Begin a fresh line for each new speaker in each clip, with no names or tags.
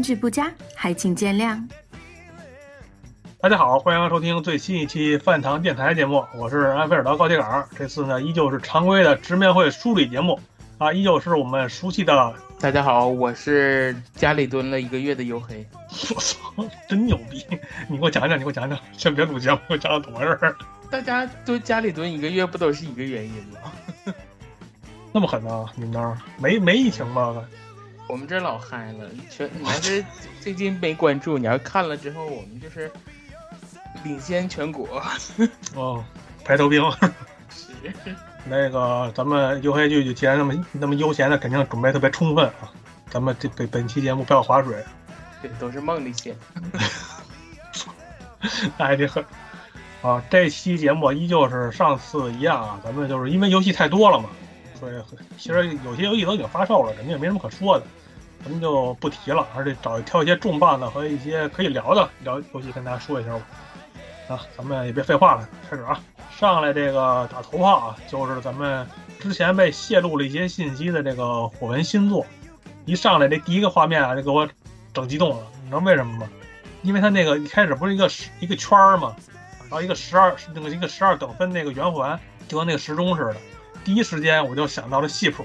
音质不佳，还请见谅。
大家好，欢迎收听最新一期饭堂电台节目，我是安菲尔德高铁杆。这次呢，依旧是常规的直面会梳理节目啊，依旧是我们熟悉的。
大家好，我是家里蹲了一个月的黝黑。
我操，真牛逼！你给我讲讲，你给我讲讲，先别录节目，给我讲讲怎么回事。
大家都家里蹲一个月，不都是一个原因吗？
那么狠呢？你们那儿没没疫情吗？
我们这老嗨了，全你要是最近没关注，你要看了之后，我们就是领先全国。
哦，排头兵。
是。
那个，咱们黝黑剧既然那么那么悠闲的，肯定准备特别充分啊。咱们这本本期节目不要划水。
对，都是梦里写。
那还得很啊！这期节目依旧是上次一样啊，咱们就是因为游戏太多了嘛，所以其实有些游戏都已经发售了，肯定也没什么可说的，咱们就不提了，而且找挑一些重磅的和一些可以聊的聊游戏跟大家说一下吧。啊，咱们也别废话了，开始啊！上来这个打头炮啊，就是咱们之前被泄露了一些信息的这个火纹新作，一上来这第一个画面啊，就给我整激动了，你知道为什么吗？因为它那个一开始不是一个一个圈儿嘛，然后一个十二那个一个十二等分那个圆环，就跟那个时钟似的。第一时间我就想到了系谱，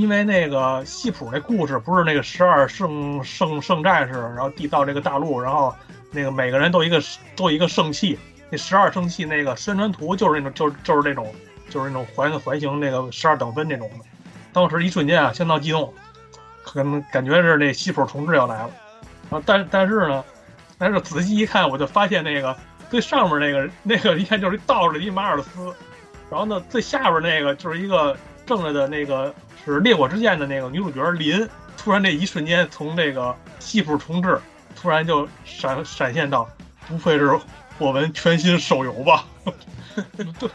因为那个系谱那故事不是那个十二圣圣圣战士，然后缔造这个大陆，然后。那个每个人都一个都一个圣器，那十二圣器那个宣传图就是那种就是就是那种就是那种环环形那个十二等分那种的，当时一瞬间啊相当激动，可能感觉是那西普重置要来了啊，但但是呢，但是仔细一看我就发现那个最上面那个那个一看就是倒着的马尔斯，然后呢最下边那个就是一个正着的那个是烈火之剑的那个女主角林，突然那一瞬间从这个西普重置。突然就闪闪现到，不愧是我们全新手游吧？对，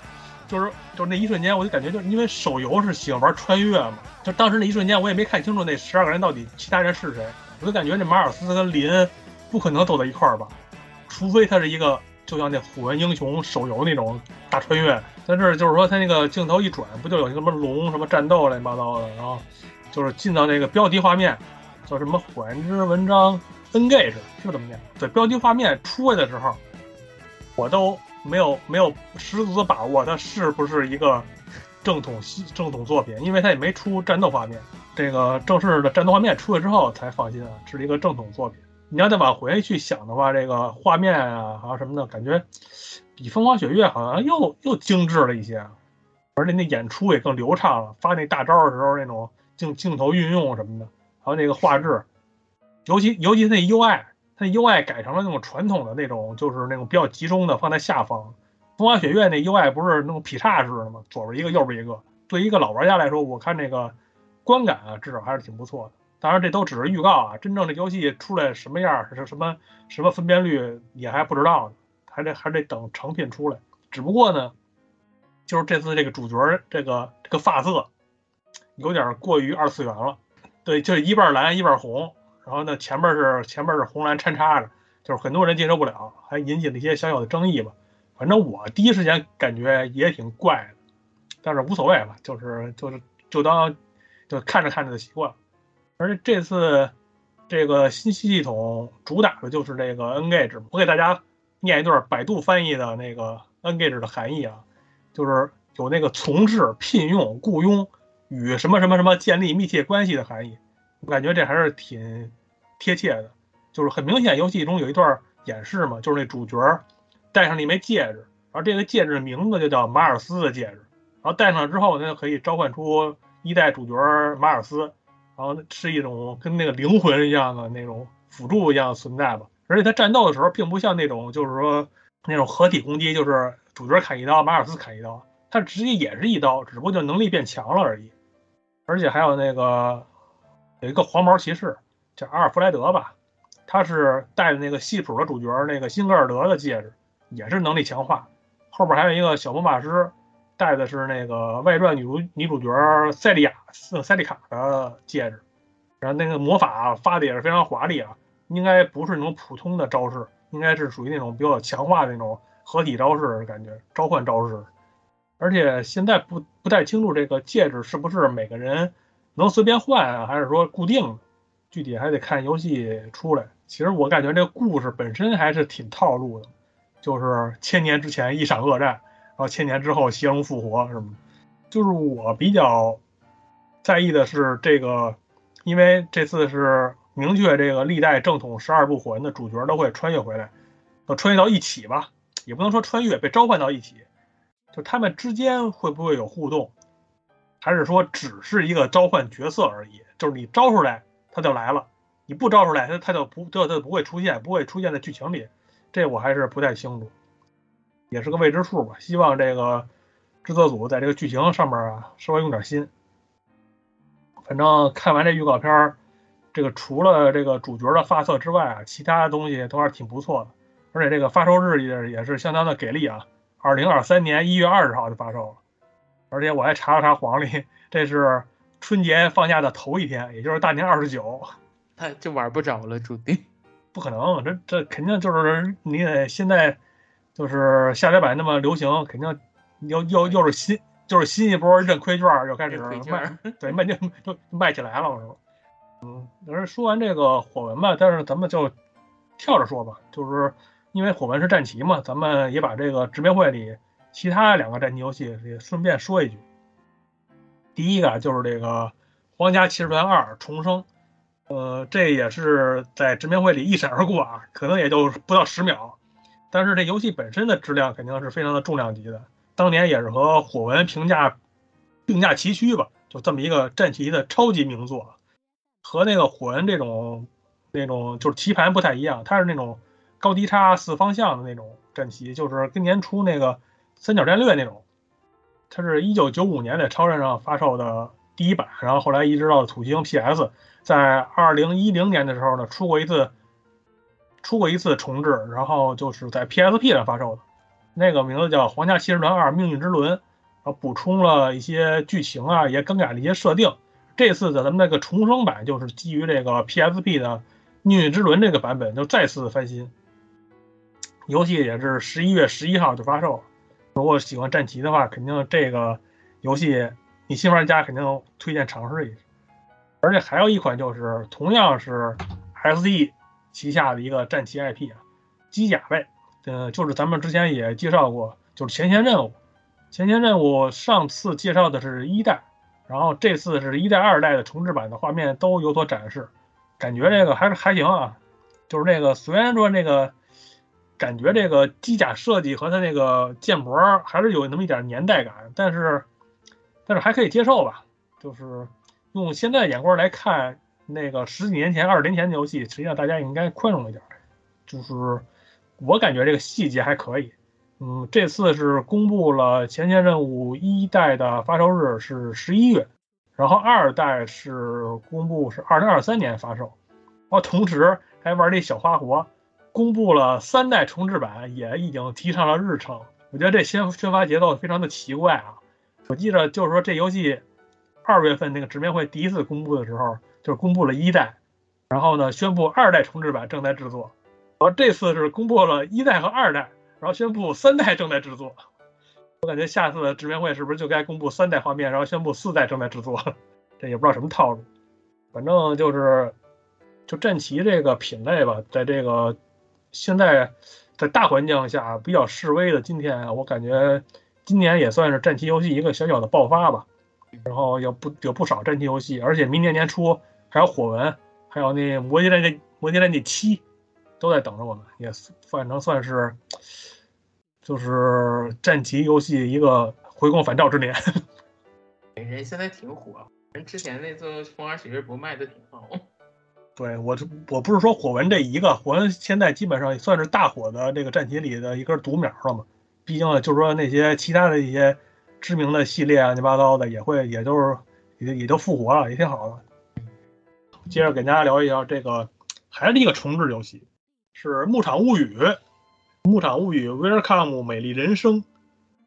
就是就是那一瞬间，我就感觉，就因为手游是喜欢玩穿越嘛，就当时那一瞬间，我也没看清楚那十二个人到底其他人是谁，我就感觉这马尔斯跟林不可能走在一块儿吧，除非他是一个就像那火纹英雄手游那种大穿越。但是就是说他那个镜头一转，不就有什么龙什么战斗乱七八糟的，然后就是进到那个标题画面，叫什么缓之文章。Engage 是这么念？对，标题画面出来的时候，我都没有没有十足的把握，它是不是一个正统正统作品？因为它也没出战斗画面。这个正式的战斗画面出来之后才放心啊，是一个正统作品。你要再往回去想的话，这个画面啊，还有什么的，感觉比《风花雪月》好像又又精致了一些，而且那演出也更流畅了。发那大招的时候，那种镜镜头运用什么的，还有那个画质。尤其尤其那 UI，它 UI 改成了那种传统的那种，就是那种比较集中的放在下方。风花雪月那 UI 不是那种劈叉式的吗？左边一个，右边一个。对一个老玩家来说，我看这个观感啊，至少还是挺不错的。当然，这都只是预告啊，真正这游戏出来什么样，是什么什么分辨率也还不知道呢，还得还得等成品出来。只不过呢，就是这次这个主角这个这个发色有点过于二次元了。对，就是一半蓝一半红。然后呢，前面是前面是红蓝掺插着，就是很多人接受不了，还引起了一些小小的争议吧。反正我第一时间感觉也挺怪的，但是无所谓了，就是就是就当就看着看着就习惯了。而且这次这个新系统主打的就是这个 Engage，我给大家念一段百度翻译的那个 Engage 的含义啊，就是有那个从事、聘用、雇佣与什么什么什么建立密切关系的含义。我感觉这还是挺贴切的，就是很明显，游戏中有一段演示嘛，就是那主角戴上了一枚戒指，然后这个戒指的名字就叫马尔斯的戒指，然后戴上之后，呢，可以召唤出一代主角马尔斯，然后是一种跟那个灵魂一样的那种辅助一样存在吧。而且他战斗的时候，并不像那种就是说那种合体攻击，就是主角砍一刀，马尔斯砍一刀，他直接也是一刀，只不过就能力变强了而已。而且还有那个。有一个黄毛骑士叫阿尔弗莱德吧，他是带的那个戏谱的主角那个辛格尔德的戒指，也是能力强化。后边还有一个小魔法师，戴的是那个外传女主女主角塞利亚塞利卡的戒指，然后那个魔法发的也是非常华丽啊，应该不是那种普通的招式，应该是属于那种比较强化的那种合体招式感觉，召唤招式。而且现在不不太清楚这个戒指是不是每个人。能随便换啊，还是说固定？具体还得看游戏出来。其实我感觉这个故事本身还是挺套路的，就是千年之前一场恶战，然后千年之后邪龙复活什么的。就是我比较在意的是这个，因为这次是明确这个历代正统十二部火人的主角都会穿越回来，呃穿越到一起吧，也不能说穿越，被召唤到一起，就他们之间会不会有互动，还是说只是一个召唤角色而已？就是你招出来他就来了，你不招出来他他就不这他不会出现，不会出现在剧情里，这我还是不太清楚，也是个未知数吧。希望这个。制作组在这个剧情上面啊，稍微用点心。反正看完这预告片儿，这个除了这个主角的发色之外啊，其他东西都还是挺不错的。而且这个发售日也也是相当的给力啊，二零二三年一月二十号就发售了。而且我还查了查黄历，这是春节放假的头一天，也就是大年二十九。
那就玩不着了，注定。
不可能，这这肯定就是你得现在就是下载版那么流行，肯定。又又又是新，就是新一波认亏券又开始卖，对卖就就卖起来了，我说，嗯，但是说完这个火纹吧，但是咱们就跳着说吧，就是因为火纹是战旗嘛，咱们也把这个直面会里其他两个战旗游戏也顺便说一句。第一个就是这个《皇家骑士团二重生》，呃，这也是在直面会里一闪而过啊，可能也就不到十秒，但是这游戏本身的质量肯定是非常的重量级的。当年也是和火纹评价并驾齐驱吧，就这么一个战旗的超级名作，和那个火纹这种那种就是棋盘不太一样，它是那种高低差四方向的那种战旗，就是跟年初那个三角战略那种。它是一九九五年在超人上发售的第一版，然后后来移植到土星 PS，在二零一零年的时候呢出过一次出过一次重置，然后就是在 PSP 上发售的。那个名字叫《皇家骑士团二：命运之轮》，然后补充了一些剧情啊，也更改了一些设定。这次的咱们那个重生版就是基于这个 PSP 的《命运之轮》这个版本，就再次翻新。游戏也是十一月十一号就发售。如果喜欢战旗的话，肯定这个游戏你新玩家肯定推荐尝试一下。而且还有一款就是同样是 SE 旗下的一个战旗 IP 啊，机甲类。呃，就是咱们之前也介绍过，就是前线任务。前线任务上次介绍的是一代，然后这次是一代、二代的重置版的画面都有所展示，感觉这个还是还行啊。就是那个虽然说那个感觉这个机甲设计和它那个建模还是有那么一点年代感，但是但是还可以接受吧。就是用现在眼光来看，那个十几年前、二十年前的游戏，实际上大家应该宽容一点，就是。我感觉这个细节还可以，嗯，这次是公布了前线任务一代的发售日是十一月，然后二代是公布是二零二三年发售，然后同时还玩这小花活，公布了三代重置版也已经提上了日程。我觉得这宣宣发节奏非常的奇怪啊！我记得就是说这游戏二月份那个直面会第一次公布的时候，就是公布了一代，然后呢宣布二代重置版正在制作。然后这次是公布了一代和二代，然后宣布三代正在制作。我感觉下次的直面会是不是就该公布三代画面，然后宣布四代正在制作？这也不知道什么套路。反正就是，就战旗这个品类吧，在这个现在在大环境下比较示威的今天啊，我感觉今年也算是战旗游戏一个小小的爆发吧。然后有不有不少战旗游戏，而且明年年初还有火纹，还有那魔界战那魔界战那七。都在等着我们，也反正算是，就是战棋游戏一个回光返照之年。
人现在挺火，人之前那座《风花雪月》不卖的挺好。
对我，我不是说火纹这一个，火纹现在基本上算是大火的这个战棋里的一根独苗了嘛。毕竟就是说那些其他的一些知名的系列啊乱七八糟的也会，也就是也也就复活了，也挺好的。接着给大家聊一下这个，还是一个重置游戏。是《牧场物语》，《牧场物语》Welcome 美丽人生，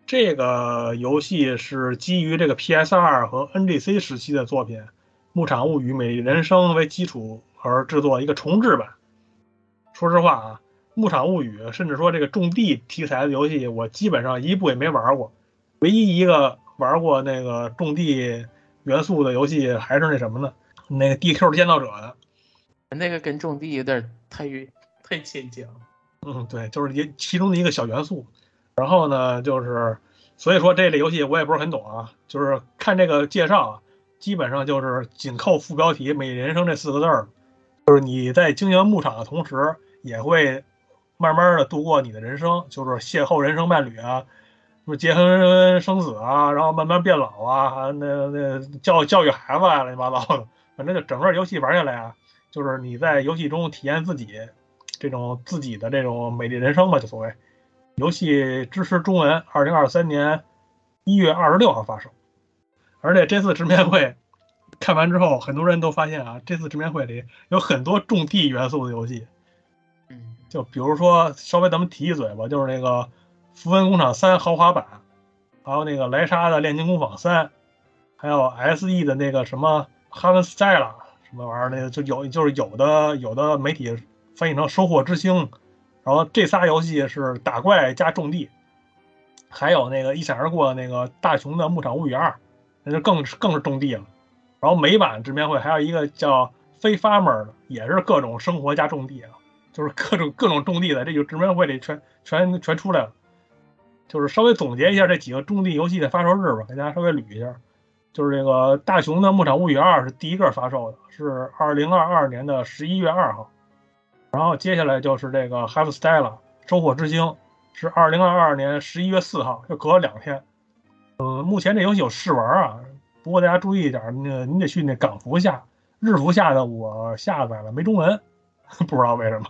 这个游戏是基于这个 PS2 和 NGC 时期的作品《牧场物语：美丽人生》为基础而制作一个重置版。说实话啊，《牧场物语》甚至说这个种地题材的游戏，我基本上一部也没玩过。唯一一个玩过那个种地元素的游戏还是那什么呢？那个 DQ 建造者的，
那个跟种地有点太太牵强。
嗯，对，就是一其中的一个小元素。然后呢，就是所以说这类游戏我也不是很懂啊，就是看这个介绍啊，基本上就是紧扣副标题“美人生”这四个字儿，就是你在经营牧场的同时，也会慢慢的度过你的人生，就是邂逅人生伴侣啊，什么结婚生子啊，然后慢慢变老啊，那那教教育孩子啊，乱七八糟的，反正就整个游戏玩下来啊，就是你在游戏中体验自己这种自己的这种美丽人生吧，就所谓。游戏支持中文，二零二三年一月二十六号发售。而且这次直面会看完之后，很多人都发现啊，这次直面会里有很多种地元素的游戏。
嗯，
就比如说，稍微咱们提一嘴吧，就是那个《符文工厂三》豪华版，还有那个莱莎的《炼金工坊三》，还有 SE 的那个什么《哈文斯泰拉》什么玩意儿，那个就有就是有的有的媒体翻译成《收获之星》。然后这仨游戏是打怪加种地，还有那个一闪而过那个大雄的《牧场物语二》，那就更是更是种地了。然后美版直面会还有一个叫非 farmer 的，也是各种生活加种地啊，就是各种各种种地的，这就直面会里全全全出来了。就是稍微总结一下这几个种地游戏的发售日吧，给大家稍微捋一下。就是这个大雄的《牧场物语二》是第一个发售的，是二零二二年的十一月二号。然后接下来就是这个 have style 收获之星，是二零二二年十一月四号，就隔了两天。呃，目前这游戏有试玩啊，不过大家注意一点，那你得去那港服下，日服下的我下载了没中文，不知道为什么。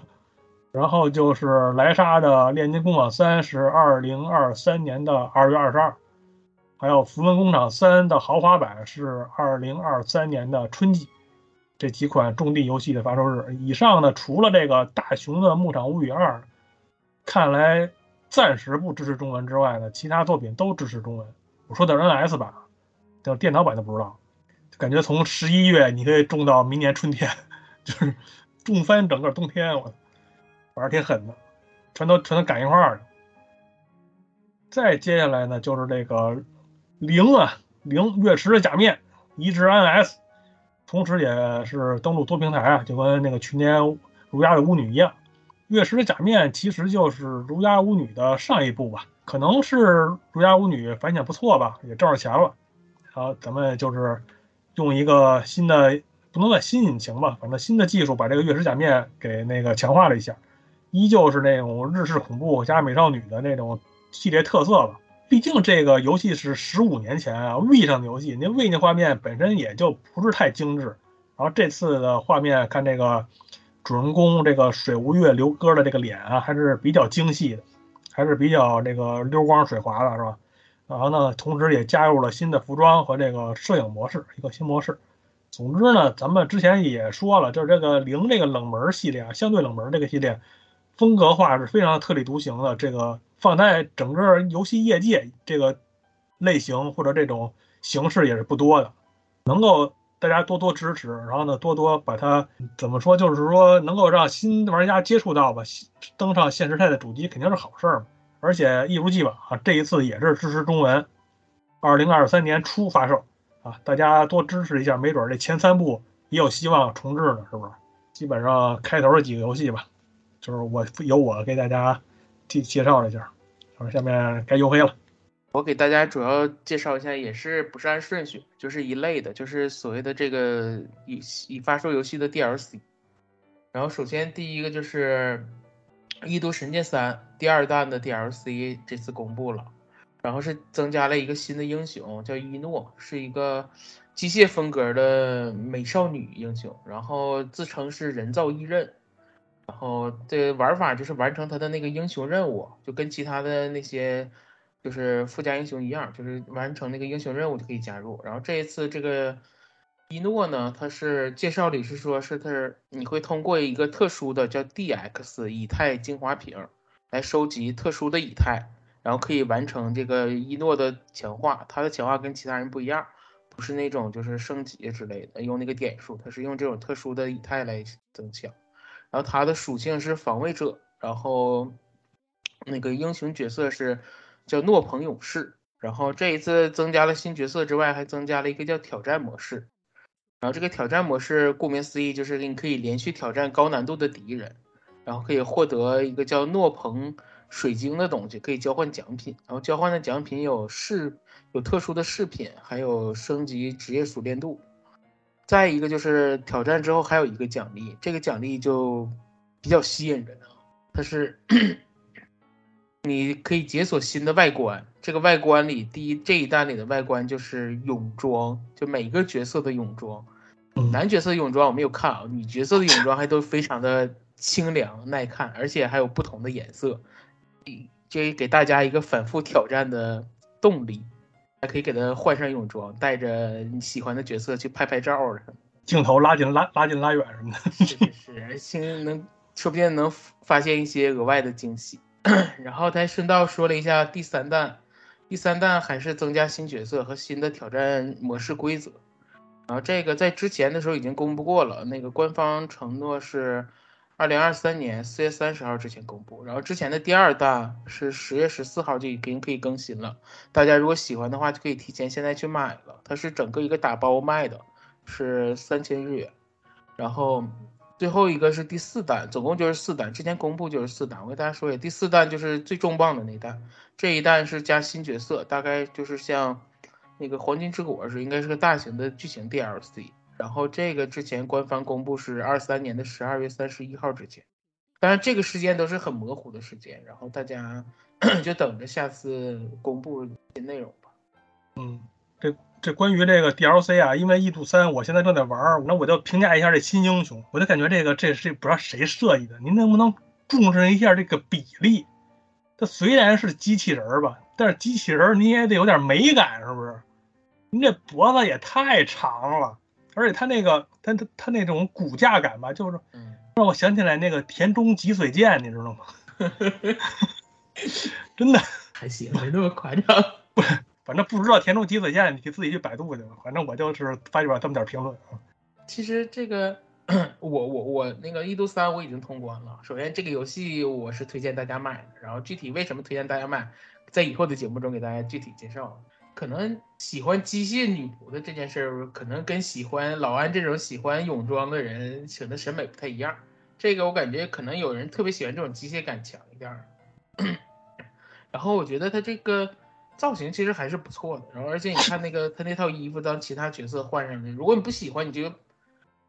然后就是莱莎的炼金工坊三是二零二三年的二月二十二，还有符文工厂三的豪华版是二零二三年的春季。这几款种地游戏的发售日，以上呢，除了这个大雄的《牧场物语二》，看来暂时不支持中文之外呢，其他作品都支持中文。我说的 NS 版，叫电脑版的不知道。感觉从十一月你可以种到明年春天，就是种翻整个冬天，我玩儿挺狠的，全都全都赶一块儿了。再接下来呢，就是这个零啊零月池的假面移植 NS。同时也是登陆多平台啊，就跟那个去年《儒家的巫女》一样，《月食的假面》其实就是《儒家巫女》的上一部吧，可能是《儒家巫女》反响不错吧，也挣着钱了。好，咱们就是用一个新的，不能算新引擎吧，反正新的技术把这个《月食假面》给那个强化了一下，依旧是那种日式恐怖加美少女的那种系列特色吧。毕竟这个游戏是十五年前啊，V 上的游戏，那 V 那画面本身也就不是太精致。然后这次的画面看这个主人公这个水无月刘哥的这个脸啊，还是比较精细的，还是比较这个溜光水滑的，是吧？然后呢，同时也加入了新的服装和这个摄影模式，一个新模式。总之呢，咱们之前也说了，就是这个零这个冷门系列啊，相对冷门这个系列，风格化是非常特立独行的。这个。放在整个游戏业界，这个类型或者这种形式也是不多的，能够大家多多支持，然后呢，多多把它怎么说，就是说能够让新玩家接触到吧，登上现实态的主机肯定是好事儿嘛。而且一如既往啊，这一次也是支持中文，二零二三年初发售啊，大家多支持一下，没准这前三部也有希望重置呢，是不是？基本上开头的几个游戏吧，就是我由我给大家。介介绍了一下，好，下面该游黑了。
我给大家主要介绍一下，也是不是按顺序，就是一类的，就是所谓的这个已已发售游戏的 DLC。然后首先第一个就是《异度神剑三》第二弹的 DLC，这次公布了，然后是增加了一个新的英雄，叫伊诺，是一个机械风格的美少女英雄，然后自称是人造异刃。然后这玩法就是完成他的那个英雄任务，就跟其他的那些就是附加英雄一样，就是完成那个英雄任务就可以加入。然后这一次这个伊诺呢，他是介绍里是说是他你会通过一个特殊的叫 DX 以太精华瓶来收集特殊的以太，然后可以完成这个伊诺的强化。他的强化跟其他人不一样，不是那种就是升级之类的用那个点数，他是用这种特殊的以太来增强。然后它的属性是防卫者，然后那个英雄角色是叫诺鹏勇士，然后这一次增加了新角色之外，还增加了一个叫挑战模式。然后这个挑战模式，顾名思义就是你可以连续挑战高难度的敌人，然后可以获得一个叫诺鹏水晶的东西，可以交换奖品。然后交换的奖品有饰，有特殊的饰品，还有升级职业熟练度。再一个就是挑战之后还有一个奖励，这个奖励就比较吸引人啊，它是。你可以解锁新的外观，这个外观里第一这一弹里的外观就是泳装，就每个角色的泳装，男角色泳装我没有看啊，女角色的泳装还都非常的清凉耐看，而且还有不同的颜色，这给大家一个反复挑战的动力，还可以给他换上泳装，带着你喜欢的角色去拍拍照什么，
镜头拉近拉拉近拉远什么的，
是是是，能说不定能发现一些额外的惊喜。然后他顺道说了一下第三弹，第三弹还是增加新角色和新的挑战模式规则。然后这个在之前的时候已经公布过了，那个官方承诺是二零二三年四月三十号之前公布。然后之前的第二弹是十月十四号就已经可以更新了，大家如果喜欢的话就可以提前现在去买了。它是整个一个打包卖的，是三千日元。然后。最后一个是第四弹，总共就是四弹。之前公布就是四弹，我跟大家说一下，第四弹就是最重磅的那弹。这一弹是加新角色，大概就是像那个黄金之果是应该是个大型的剧情 DLC。然后这个之前官方公布是二三年的十二月三十一号之前，当然这个时间都是很模糊的时间，然后大家 就等着下次公布新内容吧。
嗯，这。这关于这个 DLC 啊，因为异度三我现在正在玩，那我就评价一下这新英雄。我就感觉这个这是不知道谁设计的，您能不能重视一下这个比例？它虽然是机器人吧，但是机器人你也得有点美感，是不是？您这脖子也太长了，而且它那个它它它那种骨架感吧，就是让我想起来那个田中脊髓剑，你知道吗？真的
还行，没那么夸张。
不。反正不知道田中脊髓剑，你自己去百度去吧。反正我就是发表这么点评论啊。
其实这个，我我我那个一度三我已经通关了。首先这个游戏我是推荐大家买的，然后具体为什么推荐大家买，在以后的节目中给大家具体介绍。可能喜欢机械女仆的这件事儿，可能跟喜欢老安这种喜欢泳装的人选的审美不太一样。这个我感觉可能有人特别喜欢这种机械感强一点儿。然后我觉得他这个。造型其实还是不错的，然后而且你看那个他那套衣服，当其他角色换上的，如果你不喜欢，你就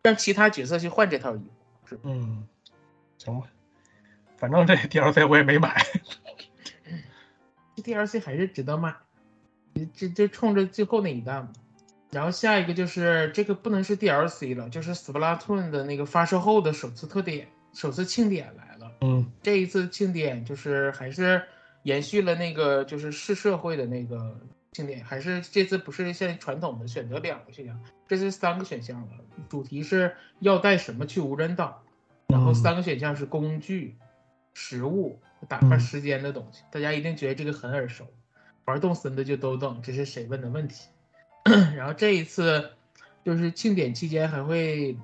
让其他角色去换这套衣服。
嗯，行吧，反正这 DLC 我也没买。
这 DLC 还是值得买，这这冲着最后那一弹嘛。然后下一个就是这个不能是 DLC 了，就是 Splatoon 的那个发售后的首次特点、首次庆典来了。
嗯，
这一次庆典就是还是。延续了那个就是是社会的那个庆典，还是这次不是像传统的选择两个选项，这是三个选项了。主题是要带什么去无人岛，然后三个选项是工具、食物、打发时间的东西。大家一定觉得这个很耳熟，玩动森的就都懂这是谁问的问题。然后这一次就是庆典期间还会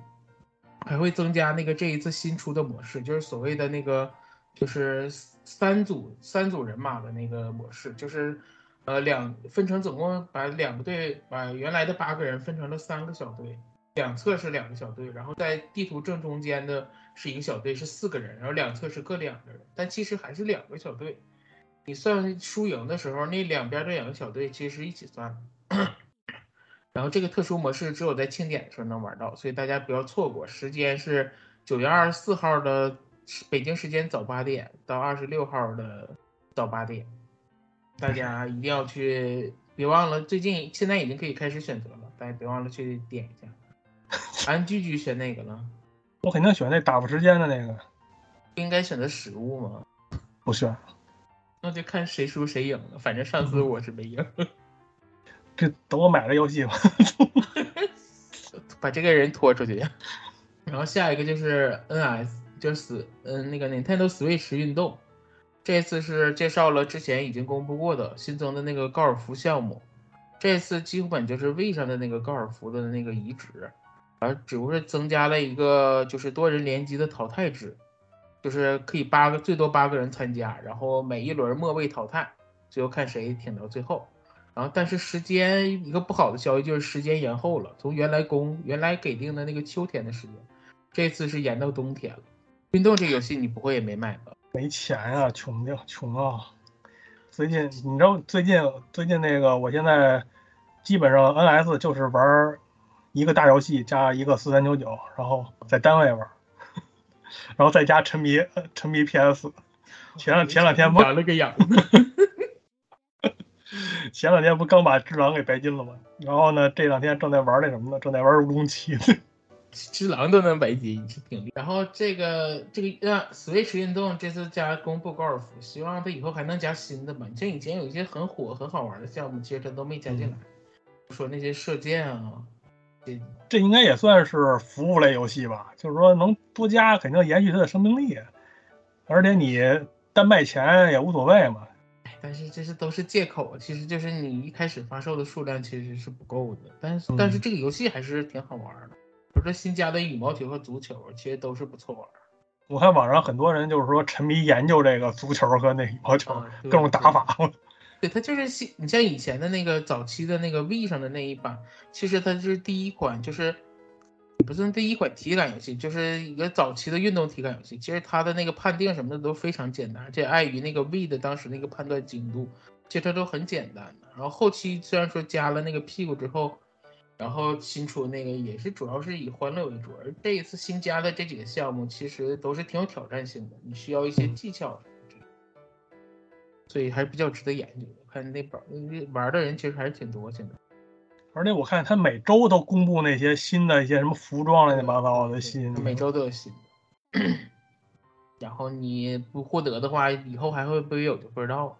还会增加那个这一次新出的模式，就是所谓的那个就是。三组三组人马的那个模式，就是，呃，两分成总共把两个队，把原来的八个人分成了三个小队，两侧是两个小队，然后在地图正中间的是一个小队，是四个人，然后两侧是各两个人，但其实还是两个小队。你算输赢的时候，那两边的两个小队其实是一起算。然后这个特殊模式只有在庆典的时候能玩到，所以大家不要错过。时间是九月二十四号的。北京时间早八点到二十六号的早八点，大家一定要去，别忘了。最近现在已经可以开始选择了，大家别忘了去点一下。俺居居选哪个了？
我肯定选那打发时间的那个。
应该选择食物吗？
不选。
那就看谁输谁赢了。反正上次我是没赢。
这等我买了游戏吧。
把这个人拖出去。然后下一个就是 NS。就是嗯，那个 Nintendo Switch 运动，这次是介绍了之前已经公布过的新增的那个高尔夫项目，这次基本就是 V 上的那个高尔夫的那个移植，而只不过是增加了一个就是多人联机的淘汰制，就是可以八个最多八个人参加，然后每一轮末位淘汰，最后看谁挺到最后。然后但是时间一个不好的消息就是时间延后了，从原来公原来给定的那个秋天的时间，这次是延到冬天了。运动这个游戏你不会也没买吧？
没钱呀，穷的穷啊！最近你知道最近最近那个我现在基本上 NS 就是玩一个大游戏加一个四三九九，然后在单位玩，然后在家沉迷沉迷 PS。前两前两天不
养了个养，
前两天不刚把《只狼》给白金了吗？然后呢，这两天正在玩那什么呢？正在玩《乌龙七》。
只狼都能白金，挺厉害。然后这个这个呃，Switch 运动这次加公布高尔夫，希望它以后还能加新的吧。像以前有一些很火很好玩的项目，其实它都没加进来。说那些射箭啊，这
这应该也算是服务类游戏吧？就是说能多加，肯定延续它的生命力。而且你单卖钱也无所谓嘛。
但是这是都是借口，其实就是你一开始发售的数量其实是不够的。但是但是这个游戏还是挺好玩的。比如说新加的羽毛球和足球，其实都是不错玩。
我看网上很多人就是说沉迷研究这个足球和那羽毛球各种打法。
对，它就是新，你像以前的那个早期的那个 V 上的那一版，其实它是第一款，就是不是第一款体感游戏，就是一个早期的运动体感游戏。其实它的那个判定什么的都非常简单，这碍于那个 V 的当时那个判断精度，其实它都很简单的。然后后期虽然说加了那个屁股之后。然后新出那个也是主要是以欢乐为主，而这一次新加的这几个项目其实都是挺有挑战性的，你需要一些技巧，所以还是比较值得研究我。看那本玩的人其实还是挺多现在，
而且我看他每周都公布那些新的一些什么服装乱七八糟的新，
每周都有新的。然后你不获得的话，以后还会不会有就不知道了。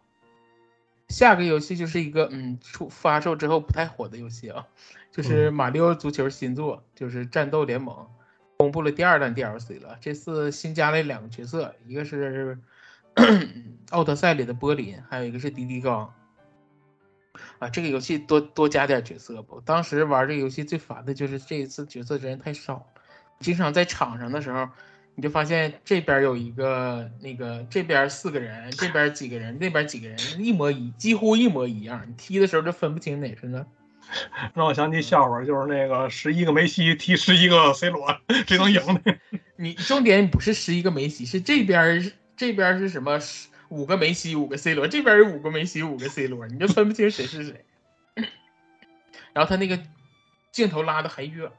下个游戏就是一个嗯出发售之后不太火的游戏啊。就是马里奥足球新作，就是战斗联盟，公布了第二弹 DLC 了。这次新加了两个角色，一个是 奥德赛里的波林，还有一个是迪迪高。啊，这个游戏多多加点角色吧。当时玩这个游戏最烦的就是这一次角色真的太少，经常在场上的时候，你就发现这边有一个那个这边四个人，这边几个人，那边几个人一模一几乎一模一样，你踢的时候就分不清哪是呢。
让我想起笑话，就是那个十一个梅西踢十一个 C 罗，谁能赢呢？
你重点不是十一个梅西，是这边这边是什么？五个梅西，五个 C 罗，这边有五个梅西，五个 C 罗，你就分不清谁是谁。然后他那个镜头拉的还远，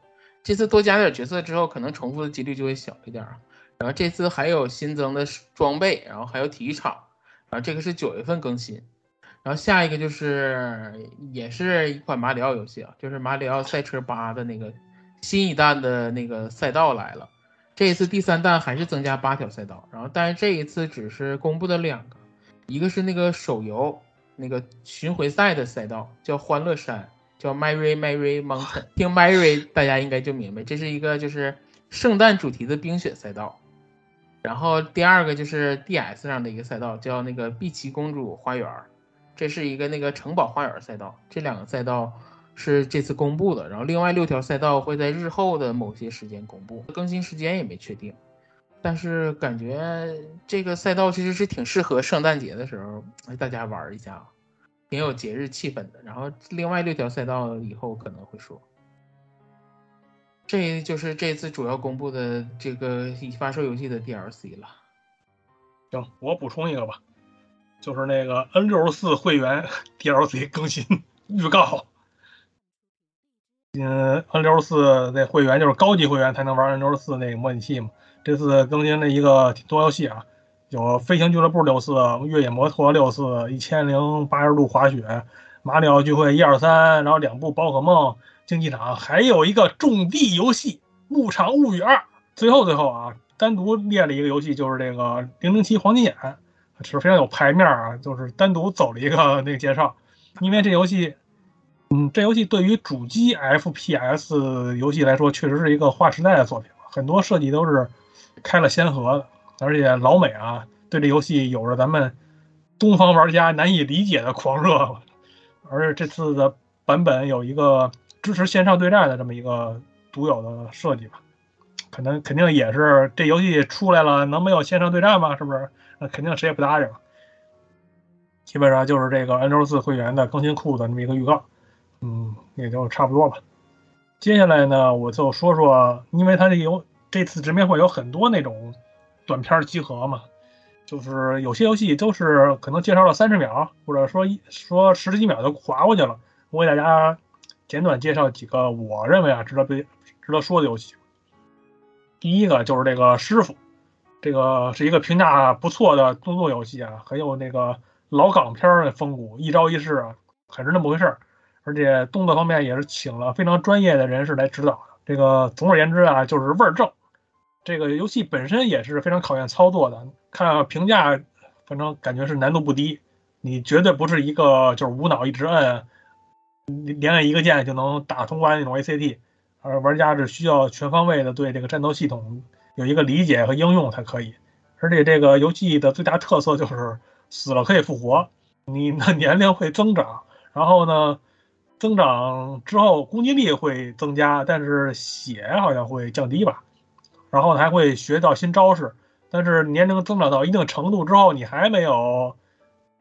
这次多加点角色之后，可能重复的几率就会小一点啊。然后这次还有新增的装备，然后还有体育场，然后这个是九月份更新。然后下一个就是也是一款马里奥游戏啊，就是马里奥赛车八的那个新一弹的那个赛道来了。这一次第三弹还是增加八条赛道，然后但是这一次只是公布的两个，一个是那个手游那个巡回赛的赛道叫欢乐山，叫 Merry Merry Mountain，听 Merry 大家应该就明白，这是一个就是圣诞主题的冰雪赛道。然后第二个就是 DS 上的一个赛道叫那个碧琪公主花园。这是一个那个城堡花园赛道，这两个赛道是这次公布的，然后另外六条赛道会在日后的某些时间公布，更新时间也没确定，但是感觉这个赛道其实是挺适合圣诞节的时候大家玩一下，挺有节日气氛的。然后另外六条赛道以后可能会说，这就是这次主要公布的这个已发售游戏的 DLC 了。
行，我补充一个吧。就是那个 N 六十四会员 DLC 更新预告。嗯，N 六十四那会员就是高级会员才能玩 N 六十四那个模拟器嘛。这次更新了一个多游戏啊，有飞行俱乐部六四、越野摩托六四、一千零八十度滑雪、马里奥聚会一二三，然后两部宝可梦竞技场，还有一个种地游戏牧场物语二。最后最后啊，单独列了一个游戏，就是这个零零七黄金眼。是非常有排面啊，就是单独走了一个那个介绍，因为这游戏，嗯，这游戏对于主机 FPS 游戏来说，确实是一个划时代的作品很多设计都是开了先河的，而且老美啊对这游戏有着咱们东方玩家难以理解的狂热，而这次的版本有一个支持线上对战的这么一个独有的设计吧，可能肯定也是这游戏出来了能没有线上对战吗？是不是？那肯定谁也不搭理。基本上就是这个 N 六四会员的更新库的这么一个预告，嗯，也就差不多吧。接下来呢，我就说说，因为它这有这次直面会有很多那种短片集合嘛，就是有些游戏都是可能介绍了三十秒，或者说一说十几秒就划过去了。我给大家简短介绍几个我认为啊值得被值得说的游戏。第一个就是这个师傅，这个是一个评价不错的动作游戏啊，很有那个老港片的风骨，一招一式啊，很是那么回事儿。而且动作方面也是请了非常专业的人士来指导的。这个总而言之啊，就是味儿正。这个游戏本身也是非常考验操作的，看评价，反正感觉是难度不低。你绝对不是一个就是无脑一直摁，连按一个键就能打通关那种 ACT，而玩家是需要全方位的对这个战斗系统有一个理解和应用才可以。而且这个游戏的最大特色就是死了可以复活，你的 年龄会增长，然后呢？增长之后攻击力会增加，但是血好像会降低吧。然后还会学到新招式，但是年龄增长到一定程度之后，你还没有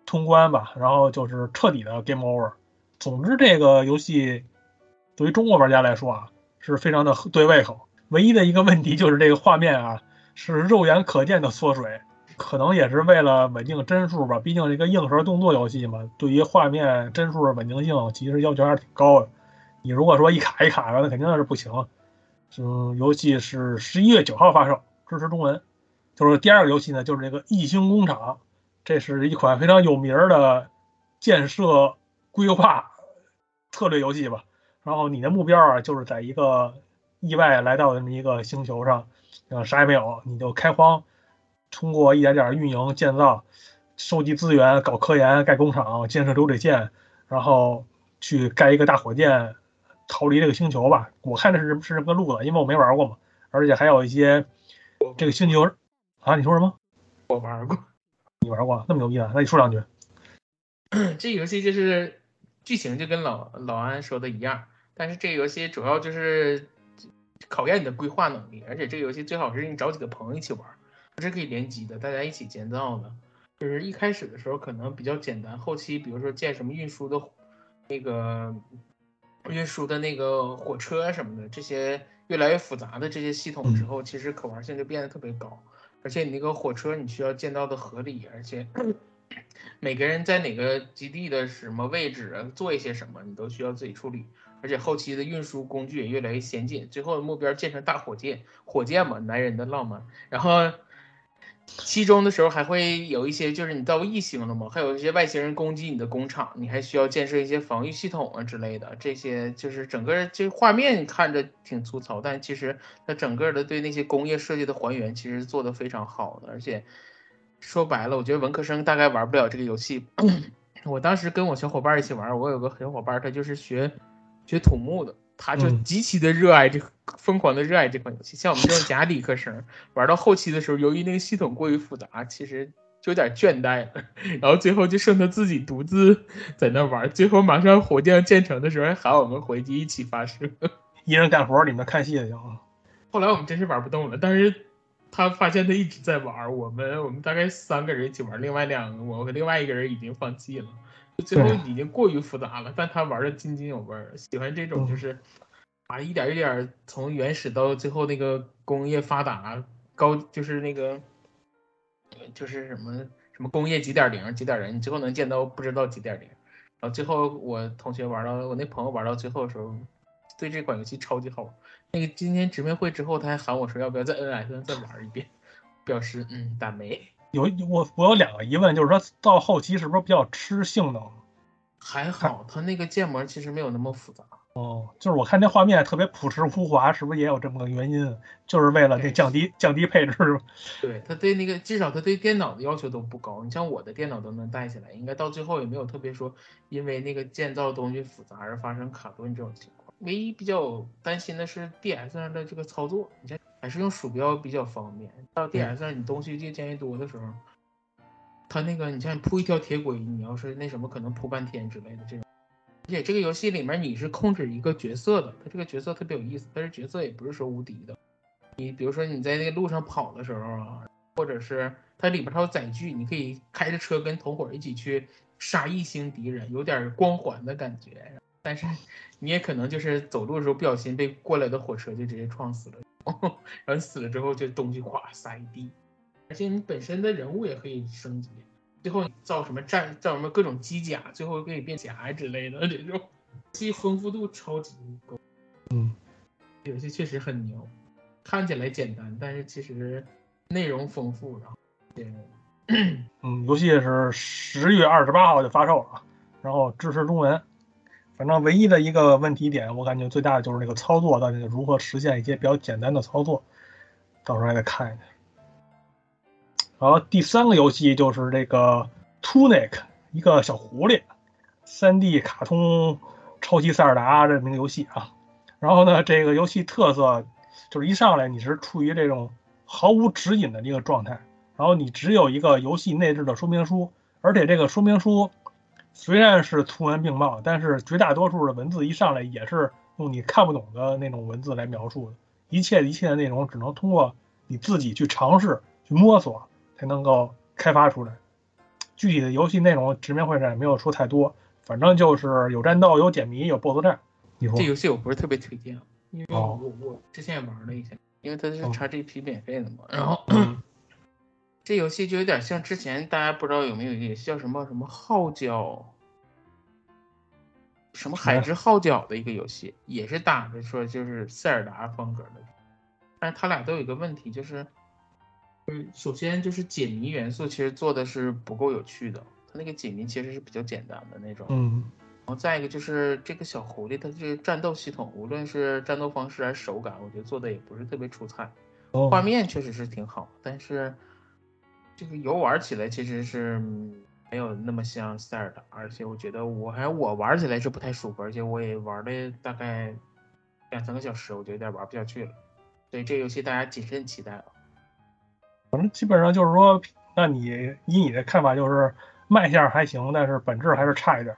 通关吧？然后就是彻底的 game over。总之，这个游戏对于中国玩家来说啊，是非常的对胃口。唯一的一个问题就是这个画面啊，是肉眼可见的缩水。可能也是为了稳定帧数吧，毕竟这个硬核动作游戏嘛，对于画面帧数的稳定性其实要求还是挺高的。你如果说一卡一卡的，那肯定是不行。嗯，游戏是十一月九号发售，支持中文。就是第二个游戏呢，就是这个《异星工厂》，这是一款非常有名的建设规划策略游戏吧。然后你的目标啊，就是在一个意外来到的这么一个星球上，啥也没有，你就开荒。通过一点点运营、建造、收集资源、搞科研、盖工厂、建设流水线，然后去盖一个大火箭，逃离这个星球吧。我看的是是这个路子，因为我没玩过嘛。而且还有一些这个星球啊，你说什么？
我玩过，
你玩过，那么牛逼啊？那你说两句。
这游戏就是剧情就跟老老安说的一样，但是这个游戏主要就是考验你的规划能力，而且这个游戏最好是你找几个朋友一起玩。是可以联机的，大家一起建造的。就是一开始的时候可能比较简单，后期比如说建什么运输的，那个运输的那个火车什么的，这些越来越复杂的这些系统之后，其实可玩性就变得特别高。而且你那个火车你需要建造的合理，而且 每个人在哪个基地的什么位置做一些什么，你都需要自己处理。而且后期的运输工具也越来越先进，最后的目标建成大火箭，火箭嘛，男人的浪漫。然后。期中的时候还会有一些，就是你到异星了嘛，还有一些外星人攻击你的工厂，你还需要建设一些防御系统啊之类的。这些就是整个这画面看着挺粗糙，但其实它整个的对那些工业设计的还原其实做的非常好的。而且说白了，我觉得文科生大概玩不了这个游戏。我当时跟我小伙伴一起玩，我有个小伙伴他就是学学土木的。他就极其的热爱这个，疯狂的热爱这款游戏。像我们这种假理科生，玩到后期的时候，由于那个系统过于复杂，其实就有点倦怠了。然后最后就剩他自己独自在那玩。最后马上火箭建成的时候，还喊我们回去一起发射。
一人干活，你们看戏就行。
后来我们真是玩不动了，但是他发现他一直在玩。我们我们大概三个人一起玩，另外两个我和另外一个人已经放弃了。最后已经过于复杂了，但他玩的津津有味儿，喜欢这种就是啊一点一点从原始到最后那个工业发达高，就是那个就是什么什么工业几点零几点零，你最后能见到不知道几点零。然后最后我同学玩到我那朋友玩到最后的时候，对这款游戏超级好。那个今天直面会之后，他还喊我说要不要在 NS 上再玩一遍，表示嗯打没。
有我我有两个疑问，就是说到后期是不是比较吃性能？
还好，它那个建模其实没有那么复杂。
哦，就是我看那画面特别朴实无华，是不是也有这么个原因？就是为了这降低降低配置。
对，它对那个至少它对电脑的要求都不高。你像我的电脑都能带起来，应该到最后也没有特别说因为那个建造东西复杂而发生卡顿这种情况。唯一比较担心的是 DS 上的这个操作，你像。还是用鼠标比较方便。到 DS 上，你东西越建越多的时候，它那个你像铺一条铁轨，你要是那什么，可能铺半天之类的这种。而且这个游戏里面你是控制一个角色的，它这个角色特别有意思。但是角色也不是说无敌的。你比如说你在那个路上跑的时候啊，或者是它里边它有载具，你可以开着车跟同伙一起去杀一星敌人，有点光环的感觉。但是 你也可能就是走路的时候不小心被过来的火车就直接撞死了，然后死了之后就东西哗撒一地。而且你本身的人物也可以升级，最后造什么战造什么各种机甲，最后可以变甲之类的这种，既丰富度超级高。
嗯，
游戏确实很牛，看起来简单，但是其实内容丰富，然后也。
嗯，游戏是十月二十八号就发售了，然后支持中文。反正唯一的一个问题点，我感觉最大的就是那个操作，到底如何实现一些比较简单的操作，到时候还得看一下。然后第三个游戏就是这个 Tunic，一个小狐狸，3D 卡通超级塞尔达这名游戏啊。然后呢，这个游戏特色就是一上来你是处于这种毫无指引的一个状态。然后你只有一个游戏内置的说明书，而且这个说明书虽然是图文并茂，但是绝大多数的文字一上来也是用你看不懂的那种文字来描述的。一切一切的内容只能通过你自己去尝试、去摸索才能够开发出来。具体的游戏内容直面会上也没有说太多，反正就是有战斗、有解谜、有 BOSS 战。你说
这游戏我不是特别推荐，因为我我之前也玩了一下，因为它是 XGP 免费的嘛，然后。这游戏就有点像之前大家不知道有没有一个叫什么什么号角，什么海之号角的一个游戏，也是打着说就是塞尔达风格的，但是它俩都有一个问题，就是，嗯，首先就是解谜元素其实做的是不够有趣的，它那个解谜其实是比较简单的那种，
嗯，
然后再一个就是这个小狐狸，它这战斗系统，无论是战斗方式还是手感，我觉得做的也不是特别出彩，画面确实是挺好，但是。这个游玩起来其实是没有那么像塞尔达，而且我觉得我还我玩起来是不太舒服，而且我也玩了大概两三个小时，我就有点玩不下去了。所以这游戏大家谨慎期待啊。
反正基本上就是说，那你以你的看法就是卖相还行，但是本质还是差一点，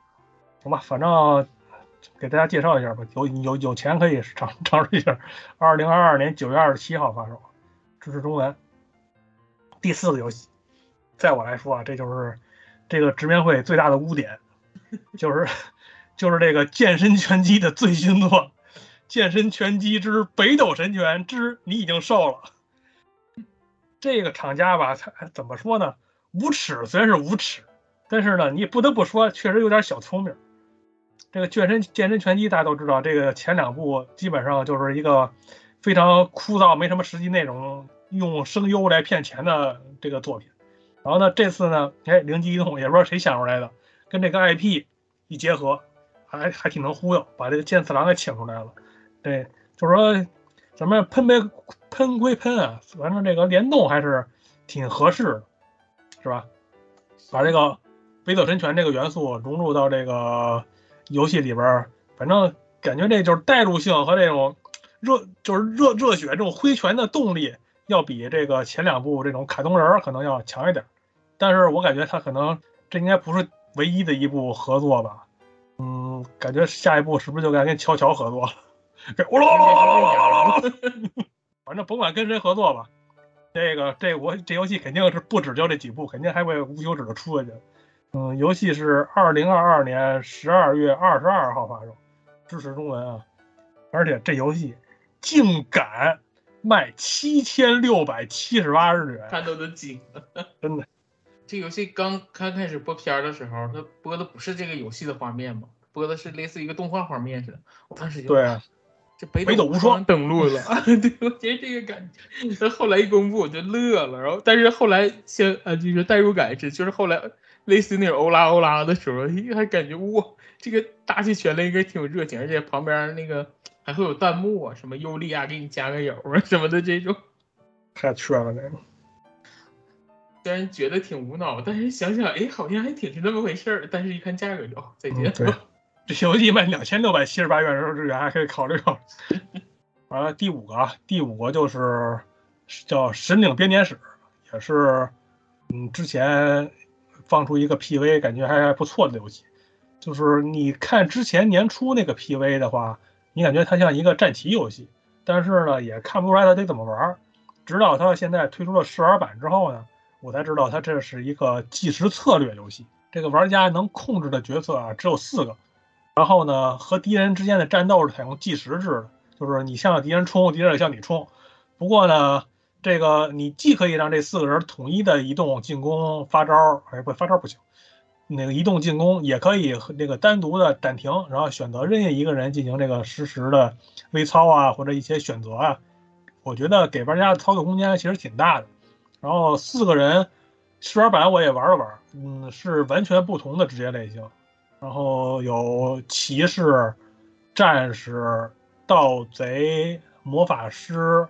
行吧？反正给大家介绍一下吧，有有有钱可以尝尝试一下。二零二二年九月二十七号发售，支持中文。第四个游戏，在我来说啊，这就是这个直面会最大的污点，就是 就是这个健身拳击的最新作《健身拳击之北斗神拳之你已经瘦了》。这个厂家吧，他怎么说呢？无耻虽然是无耻，但是呢，你不得不说，确实有点小聪明。这个健身健身拳击大家都知道，这个前两部基本上就是一个非常枯燥、没什么实际内容。用声优来骗钱的这个作品，然后呢，这次呢，哎，灵机一动，也不知道谁想出来的，跟这个 IP 一结合，还还挺能忽悠，把这个剑次郎给请出来了。对，就是说，咱们喷呗，喷归喷啊，反正这个联动还是挺合适的，是吧？把这个北斗神拳这个元素融入到这个游戏里边，反正感觉这就是代入性和这种热，就是热热血这种挥拳的动力。要比这个前两部这种卡通人儿可能要强一点，但是我感觉他可能这应该不是唯一的一部合作吧，嗯，感觉下一步是不是就该跟乔乔合作了？反正甭管跟谁合作吧，这个这我这游戏肯定是不止就这几部，肯定还会无休止的出下去。嗯，游戏是二零二二年十二月二十二号发售，支持中文啊，而且这游戏竟敢。卖七千六百七十八日元，
看到的惊
了，真的。
这游戏刚刚开始播片的时候，它播的不是这个游戏的画面吗？播的是类似一个动画画面似的。我当时就
对，
这北
斗无双
登陆了。对，我觉得这个感觉。但后来一公布，我就乐了。然后，但是后来先啊，就是代入感是，就是后来类似那种欧拉欧拉的时候，还感觉哇，这个打起拳来应该挺有热情，而且旁边那个。还会有弹幕啊，什么尤利亚给你加个油啊什么的这种，
太缺了那个。
虽然觉得挺无脑，但是想想哎，好像还挺是那么回事儿。但是一看价格就再见。
对，这游戏卖两千六百七十八元日元还可以考虑考虑。完了，第五个啊，第五个就是叫《神领编年史》，也是嗯之前放出一个 PV，感觉还不错的游戏。就是你看之前年初那个 PV 的话。你感觉它像一个战棋游戏，但是呢，也看不出来它得怎么玩。直到它现在推出了试玩版之后呢，我才知道它这是一个计时策略游戏。这个玩家能控制的角色啊只有四个，然后呢，和敌人之间的战斗是采用计时制的，就是你向敌人冲，敌人也向你冲。不过呢，这个你既可以让这四个人统一的移动进攻发招，哎不发招不行，那个移动进攻也可以那个单独的暂停，然后选择任意一个人进行这个实时的微操啊或者一些选择啊。我觉得给玩家的操作空间其实挺大的。然后四个人试玩版我也玩了玩，嗯，是完全不同的职业类型。然后有骑士、战士、盗贼、魔法师，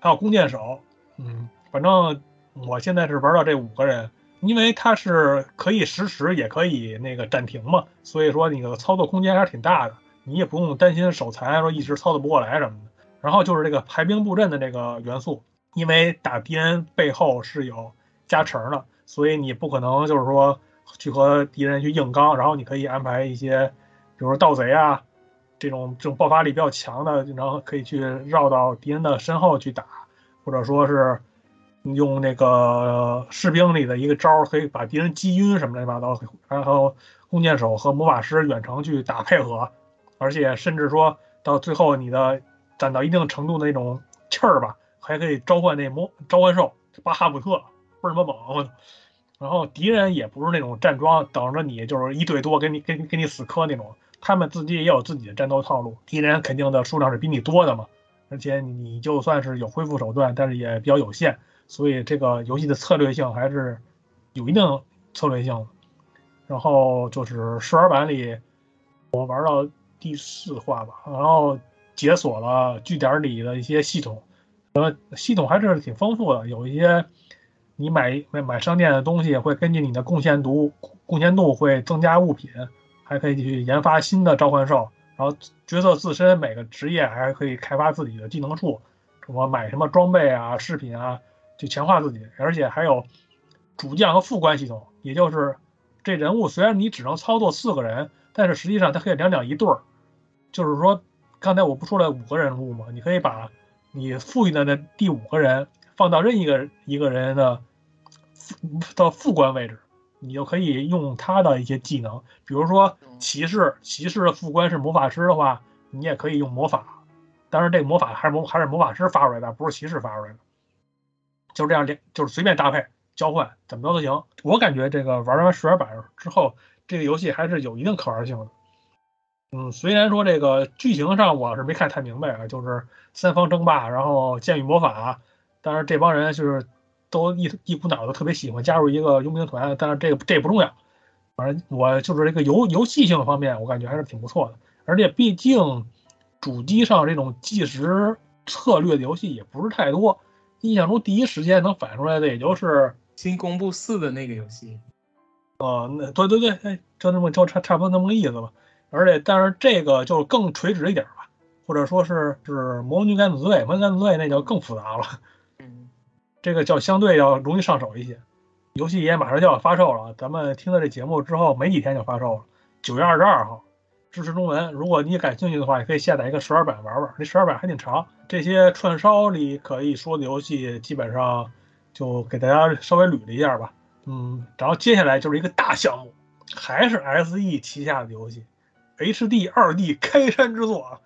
还有弓箭手。嗯，反正我现在是玩到这五个人，因为它是可以实时也可以那个暂停嘛，所以说你的操作空间还是挺大的，你也不用担心手残说一直操作不过来什么的。然后就是这个排兵布阵的这个元素，因为打敌人背后是有加成的，所以你不可能就是说去和敌人去硬刚，然后你可以安排一些，比如说盗贼啊，这种这种爆发力比较强的，然后可以去绕到敌人的身后去打，或者说是用那个士兵里的一个招儿可以把敌人击晕什么乱七八糟，然后弓箭手和魔法师远程去打配合，而且甚至说到最后你的。攒到一定程度的那种气儿吧，还可以召唤那魔召唤兽巴哈姆特，倍儿么猛。然后敌人也不是那种站桩等着你，就是一对多给你给你给你死磕那种，他们自己也有自己的战斗套路。敌人肯定的数量是比你多的嘛，而且你就算是有恢复手段，但是也比较有限，所以这个游戏的策略性还是有一定策略性的。然后就是试玩版里，我玩到第四话吧，然后。解锁了据点里的一些系统，呃，系统还是挺丰富的。有一些你买买买商店的东西，会根据你的贡献度贡献度会增加物品，还可以去研发新的召唤兽。然后角色自身每个职业还可以开发自己的技能树，什么买什么装备啊、饰品啊，就强化自己。而且还有主将和副官系统，也就是这人物虽然你只能操作四个人，但是实际上它可以两两一对儿，就是说。刚才我不说了五个人物嘛？你可以把你赋予的那第五个人放到任意一个一个人的到副官位置，你就可以用他的一些技能，比如说骑士，骑士的副官是魔法师的话，你也可以用魔法，当然这个魔法还是魔还是魔法师发出来的，不是骑士发出来的，就这样连就是随便搭配交换，怎么着都行。我感觉这个玩完十玩版之后，这个游戏还是有一定可玩性的。嗯，虽然说这个剧情上我是没看太明白啊，就是三方争霸，然后剑与魔法，但是这帮人就是都一一股脑的特别喜欢加入一个佣兵团，但是这个这不重要，反正我就是这个游游戏性方面，我感觉还是挺不错的，而且毕竟主机上这种计时策略的游戏也不是太多，印象中第一时间能反出来的也就是
新公布四的那个游戏，
呃，那对对对，哎，就那么就差差不多那么个意思吧。而且，但是这个就更垂直一点吧，或者说是是魔女敢死队，魔女敢死队那就更复杂了。
嗯，
这个叫相对要容易上手一些。游戏也马上就要发售了，咱们听到这节目之后没几天就发售了，九月二十二号，支持中文。如果你感兴趣的话，也可以下载一个十二版玩玩。那十二版还挺长，这些串烧里可以说的游戏基本上就给大家稍微捋了一下吧。嗯，然后接下来就是一个大项目，还是 SE 旗下的游戏。H D 二 D 开山之作啊，《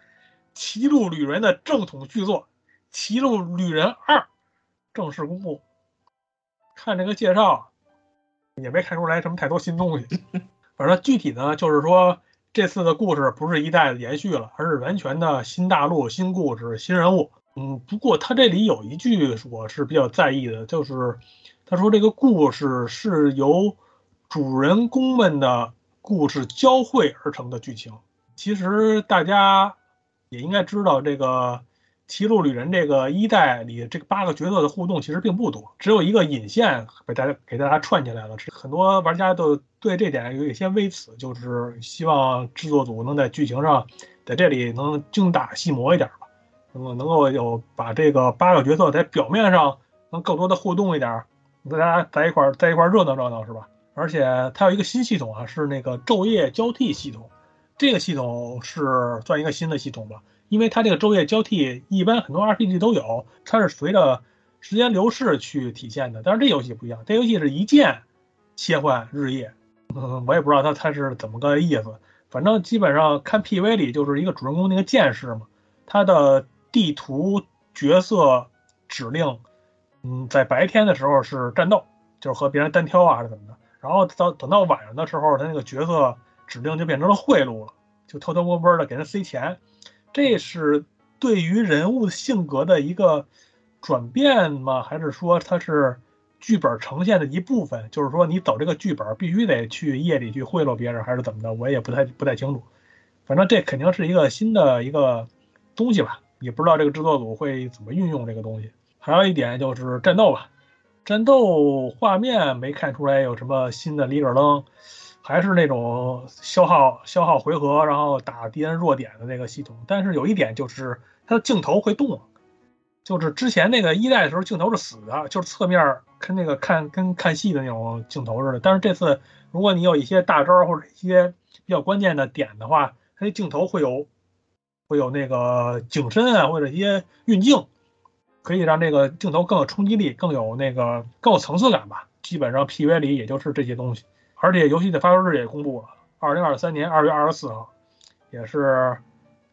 歧路旅人》的正统续作，《歧路旅人二》正式公布。看这个介绍，也没看出来什么太多新东西。反正具体呢，就是说这次的故事不是一代的延续了，而是完全的新大陆、新故事、新人物。嗯，不过他这里有一句我是比较在意的，就是他说这个故事是由主人公们的。故事交汇而成的剧情，其实大家也应该知道，这个《歧路旅人》这个一代里这个八个角色的互动其实并不多，只有一个引线被大家给大家串起来了。很多玩家都对这点有一些微词，就是希望制作组能在剧情上在这里能精打细磨一点吧，能够能够有把这个八个角色在表面上能更多的互动一点，大家在一块在一块热闹热闹是吧？而且它有一个新系统啊，是那个昼夜交替系统。这个系统是算一个新的系统吧，因为它这个昼夜交替一般很多 RPG 都有，它是随着时间流逝去体现的。但是这游戏不一样，这游戏是一键切换日夜，嗯，我也不知道他他是怎么个意思。反正基本上看 PV 里就是一个主人公那个剑士嘛，他的地图角色指令，嗯，在白天的时候是战斗，就是和别人单挑啊，还是怎么的。然后到等到晚上的时候，他那个角色指令就变成了贿赂了，就偷偷摸摸的给人塞钱。这是对于人物性格的一个转变吗？还是说它是？剧本呈现的一部分，就是说你走这个剧本必须得去夜里去贿赂别人，还是怎么的？我也不太不太清楚。反正这肯定是一个新的一个东西吧，也不知道这个制作组会怎么运用这个东西。还有一点就是战斗吧，战斗画面没看出来有什么新的里格登，还是那种消耗消耗回合，然后打敌人弱点的那个系统。但是有一点就是它的镜头会动。就是之前那个一代的时候，镜头是死的，就是侧面跟那个看跟看戏的那种镜头似的。但是这次，如果你有一些大招或者一些比较关键的点的话，它的镜头会有会有那个景深啊，或者一些运镜，可以让这个镜头更有冲击力，更有那个更有层次感吧。基本上 PV 里也就是这些东西，而且游戏的发售日也公布了，二零二三年二月二十四号，也是。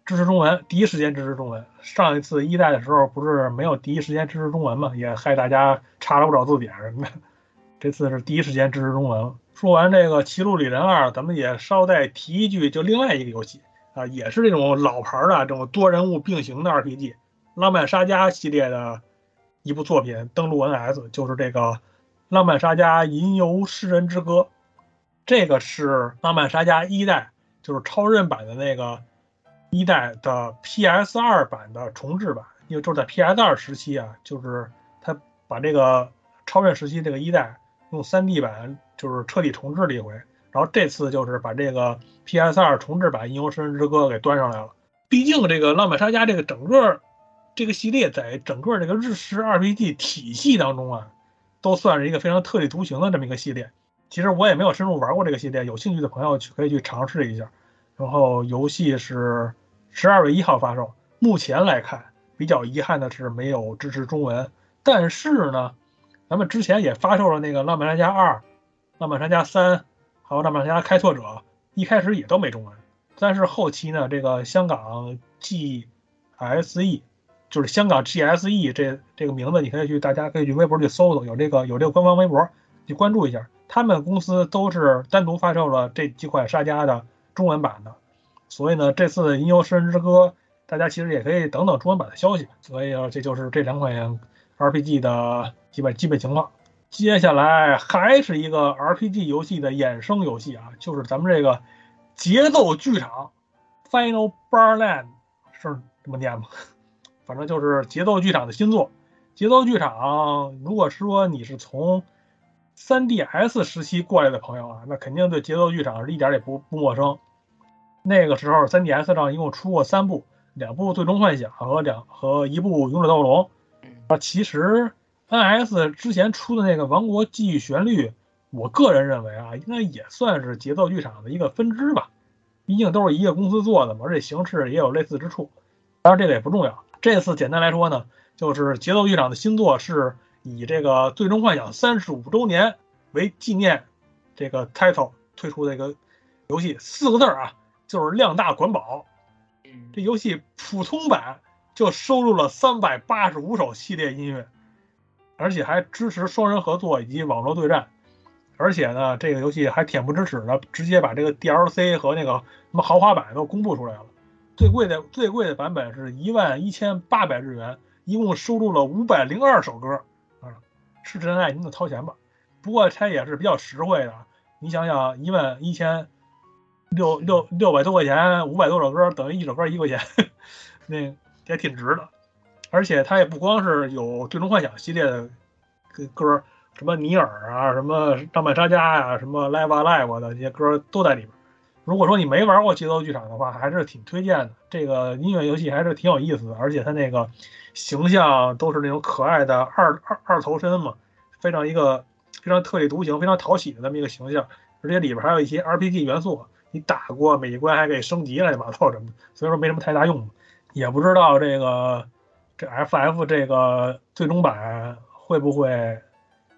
支持中文，第一时间支持中文。上一次一代的时候不是没有第一时间支持中文嘛，也害大家查了不少字典什么的。这次是第一时间支持中文了。说完这个《骑路里人二》，咱们也捎带提一句，就另外一个游戏啊，也是这种老牌的这种多人物并行的 RPG，《浪漫沙加》系列的一部作品登陆 NS，就是这个《浪漫沙加：吟游诗人之歌》。这个是《浪漫沙加》一代，就是超任版的那个。一代的 PS 二版的重置版，因为就是在 PS 二时期啊，就是他把这个超越时期这个一代用 3D 版就是彻底重置了一回，然后这次就是把这个 PS 二重置版《吟游神之歌》给端上来了。毕竟这个《浪漫沙加》这个整个这个系列在整个这个日式 RPG 体系当中啊，都算是一个非常特立独行的这么一个系列。其实我也没有深入玩过这个系列，有兴趣的朋友去可以去尝试一下。然后游戏是。十二月一号发售。目前来看，比较遗憾的是没有支持中文。但是呢，咱们之前也发售了那个《浪漫山家二》《浪漫山家三》，还有《浪漫山家开拓者》，一开始也都没中文。但是后期呢，这个香港 GSE，就是香港 GSE 这这个名字，你可以去，大家可以去微博去搜搜，有这个有这个官方微博，去关注一下。他们公司都是单独发售了这几款沙家的中文版的。所以呢，这次《吟游诗人之歌》，大家其实也可以等等中文版的消息。所以啊，这就是这两款 RPG 的基本基本情况。接下来还是一个 RPG 游戏的衍生游戏啊，就是咱们这个节奏剧场 Final Barland 是这么念吗？反正就是节奏剧场的新作。节奏剧场，如果说你是从 3DS 时期过来的朋友啊，那肯定对节奏剧场是一点也不不陌生。那个时候，3DS 上一共出过三部，两部《最终幻想》和两和一部《勇者斗龙》。啊，其实 NS 之前出的那个《王国记忆旋律》，我个人认为啊，应该也算是节奏剧场的一个分支吧。毕竟都是一个公司做的嘛，而且形式也有类似之处。当然，这个也不重要。这次简单来说呢，就是节奏剧场的新作是以这个《最终幻想》三十五周年为纪念，这个 title 推出的一个游戏，四个字儿啊。就是量大管饱，这游戏普通版就收录了三百八十五首系列音乐，而且还支持双人合作以及网络对战，而且呢，这个游戏还恬不知耻的直接把这个 DLC 和那个什么豪华版都公布出来了。最贵的最贵的版本是一万一千八百日元，一共收录了五百零二首歌啊，是真爱你就掏钱吧。不过它也是比较实惠的，你想想一万一千。六六六百多块钱，五百多首歌等于一首歌一块钱，那也挺值的。而且它也不光是有《最终幻想》系列的歌，什么尼尔啊，什么张曼沙加呀，什么 Live Live 的这些歌都在里边。如果说你没玩过节奏剧场的话，还是挺推荐的。这个音乐游戏还是挺有意思的，而且它那个形象都是那种可爱的二二二头身嘛，非常一个非常特立独行、非常讨喜的那么一个形象。而且里边还有一些 RPG 元素。你打过每一关还给升级了，七八糟什么的，所以说没什么太大用。也不知道这个这 FF 这个最终版会不会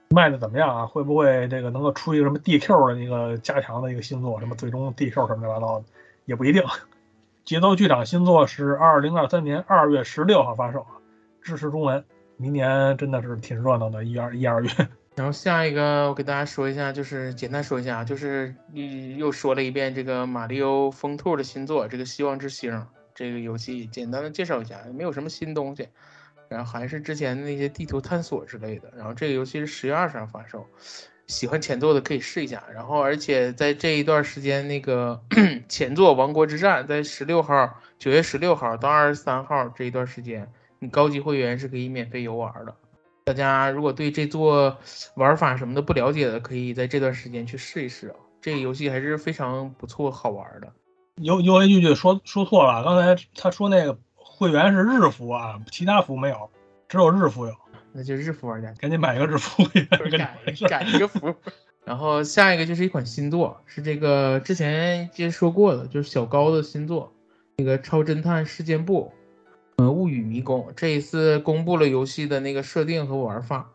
卖的怎么样啊？会不会这个能够出一个什么 DQ 的一个加强的一个新作，什么最终 DQ 什么乱七八糟的，也不一定。节奏剧场新作是二零二三年二月十六号发售，支持中文。明年真的是挺热闹的，一二一二月。
然后下一个我给大家说一下，就是简单说一下，就是又又说了一遍这个马里奥疯兔的新作，这个希望之星这个游戏，简单的介绍一下，没有什么新东西，然后还是之前的那些地图探索之类的。然后这个游戏是十月二十号发售，喜欢前作的可以试一下。然后而且在这一段时间，那个 前作《王国之战》在十六号，九月十六号到二十三号这一段时间，你高级会员是可以免费游玩的。大家如果对这座玩法什么的不了解的，可以在这段时间去试一试啊。这个游戏还是非常不错、好玩的。
有有一句句说说错了，刚才他说那个会员是日服啊，其他服没有，只有日服有。
那就日服玩家
赶紧买一个日服会员，
改改一个服。然后下一个就是一款新作，是这个之前接说过的，就是小高的新作，那个超侦探事件簿。呃，物语迷宫这一次公布了游戏的那个设定和玩法。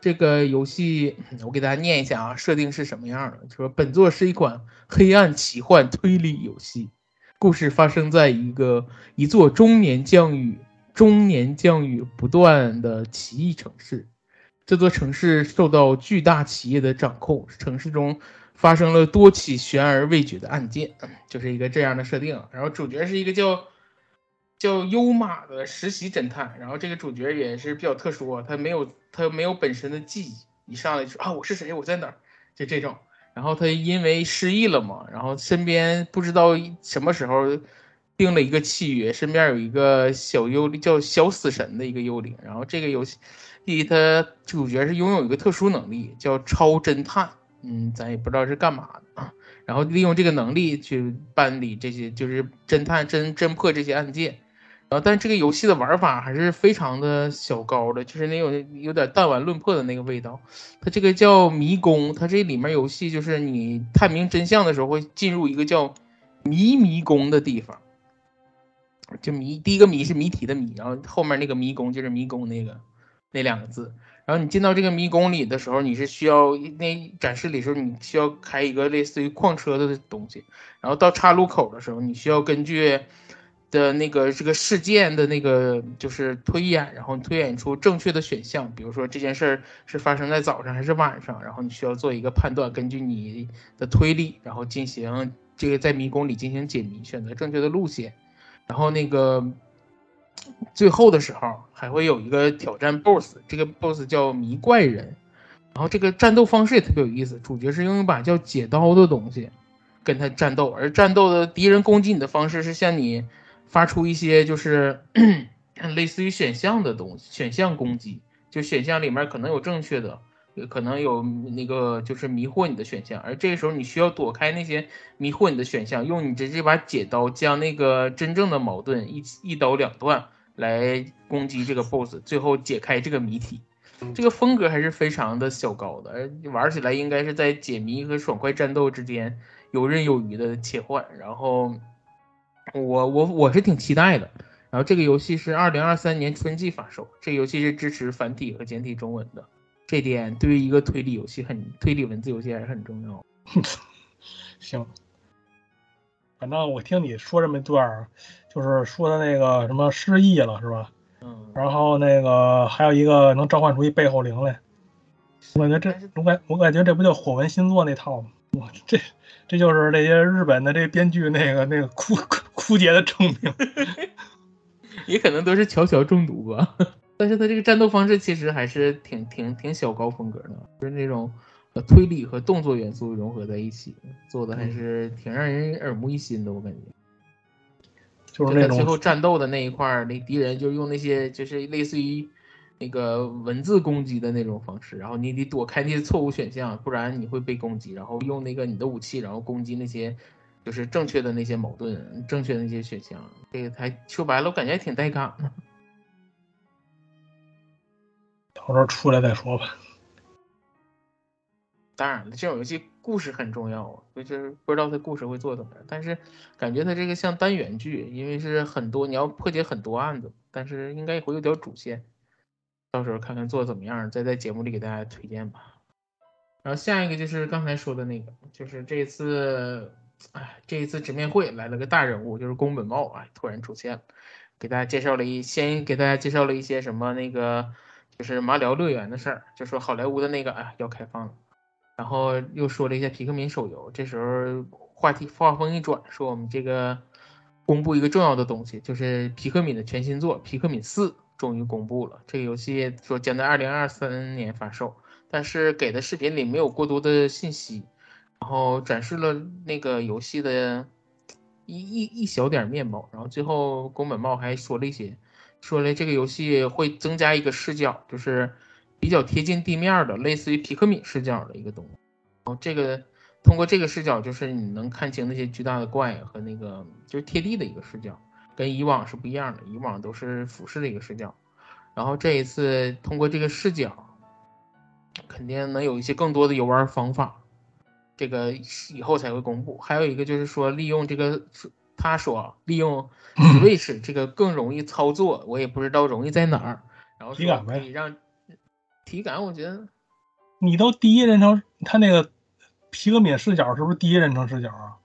这个游戏我给大家念一下啊，设定是什么样的？说本作是一款黑暗奇幻推理游戏，故事发生在一个一座终年降雨、终年降雨不断的奇异城市。这座城市受到巨大企业的掌控，城市中发生了多起悬而未决的案件，就是一个这样的设定。然后主角是一个叫。叫优马的实习侦探，然后这个主角也是比较特殊，他没有他没有本身的记忆，一上来就说啊我是谁我在哪儿，就这种。然后他因为失忆了嘛，然后身边不知道什么时候定了一个契约，身边有一个小幽灵叫小死神的一个幽灵。然后这个游戏，他主角是拥有一个特殊能力叫超侦探，嗯，咱也不知道是干嘛的啊。然后利用这个能力去办理这些就是侦探侦侦破这些案件。啊，但这个游戏的玩法还是非常的小高的，就是那种有点弹丸论破的那个味道。它这个叫迷宫，它这里面游戏就是你探明真相的时候会进入一个叫迷迷宫的地方。就迷，第一个谜是谜题的谜，然后后面那个迷宫就是迷宫那个那两个字。然后你进到这个迷宫里的时候，你是需要那展示里时候你需要开一个类似于矿车的东西，然后到岔路口的时候，你需要根据。的那个这个事件的那个就是推演，然后推演出正确的选项，比如说这件事儿是发生在早上还是晚上，然后你需要做一个判断，根据你的推理，然后进行这个在迷宫里进行解谜，选择正确的路线，然后那个最后的时候还会有一个挑战 BOSS，这个 BOSS 叫迷怪人，然后这个战斗方式也特别有意思，主角是用一把叫解刀的东西跟他战斗，而战斗的敌人攻击你的方式是向你。发出一些就是 类似于选项的东西，选项攻击，就选项里面可能有正确的，可能有那个就是迷惑你的选项，而这个时候你需要躲开那些迷惑你的选项，用你这这把解刀将那个真正的矛盾一一刀两断来攻击这个 boss，最后解开这个谜题。这个风格还是非常的小高的，玩起来应该是在解谜和爽快战斗之间游刃有余的切换，然后。我我我是挺期待的，然后这个游戏是二零二三年春季发售，这个游戏是支持繁体和简体中文的，这点对于一个推理游戏很推理文字游戏还是很重要。
行，反正我听你说这么一段，就是说的那个什么失忆了是吧？
嗯。
然后那个还有一个能召唤出一背后灵来，我感觉这我感我感觉这不就火纹星座那套吗？我，这这就是这些日本的这编剧那个那个枯枯竭的证明，
也可能都是悄悄中毒吧。但是他这个战斗方式其实还是挺挺挺小高风格的，就是那种呃推理和动作元素融合在一起，做的还是挺让人耳目一新的。我感觉，
就是那种
最后战斗的那一块，那敌人就用那些就是类似于。那个文字攻击的那种方式，然后你得躲开那些错误选项，不然你会被攻击。然后用那个你的武器，然后攻击那些就是正确的那些矛盾，正确的那些选项。这个还说白了，我感觉还挺带感的。
到时候出来再说吧。
当然了，这种游戏故事很重要啊，就是不知道它故事会做怎么样。但是感觉它这个像单元剧，因为是很多你要破解很多案子，但是应该会有点主线。到时候看看做的怎么样，再在节目里给大家推荐吧。然后下一个就是刚才说的那个，就是这次，哎，这一次直面会来了个大人物，就是宫本茂啊，突然出现了，给大家介绍了一，先给大家介绍了一些什么那个，就是马里奥乐园的事儿，就说好莱坞的那个啊要开放了，然后又说了一些皮克敏手游，这时候话题话锋一转，说我们这个公布一个重要的东西，就是皮克敏的全新作《皮克敏四》终于公布了，这个游戏说将在二零二三年发售。但是给的视频里没有过多的信息，然后展示了那个游戏的一一一小点面貌，然后最后宫本茂还说了一些，说了这个游戏会增加一个视角，就是比较贴近地面的，类似于皮克敏视角的一个东西。然后这个通过这个视角，就是你能看清那些巨大的怪和那个就是贴地的一个视角，跟以往是不一样的，以往都是俯视的一个视角，然后这一次通过这个视角。肯定能有一些更多的游玩方法，这个以后才会公布。还有一个就是说，利用这个，他说利用 Switch 这个更容易操作，我也不知道容易在哪儿。然后
体感
可以让体感，我觉得
你都第一人称，他那个皮革敏视角是不是第一人称视角啊？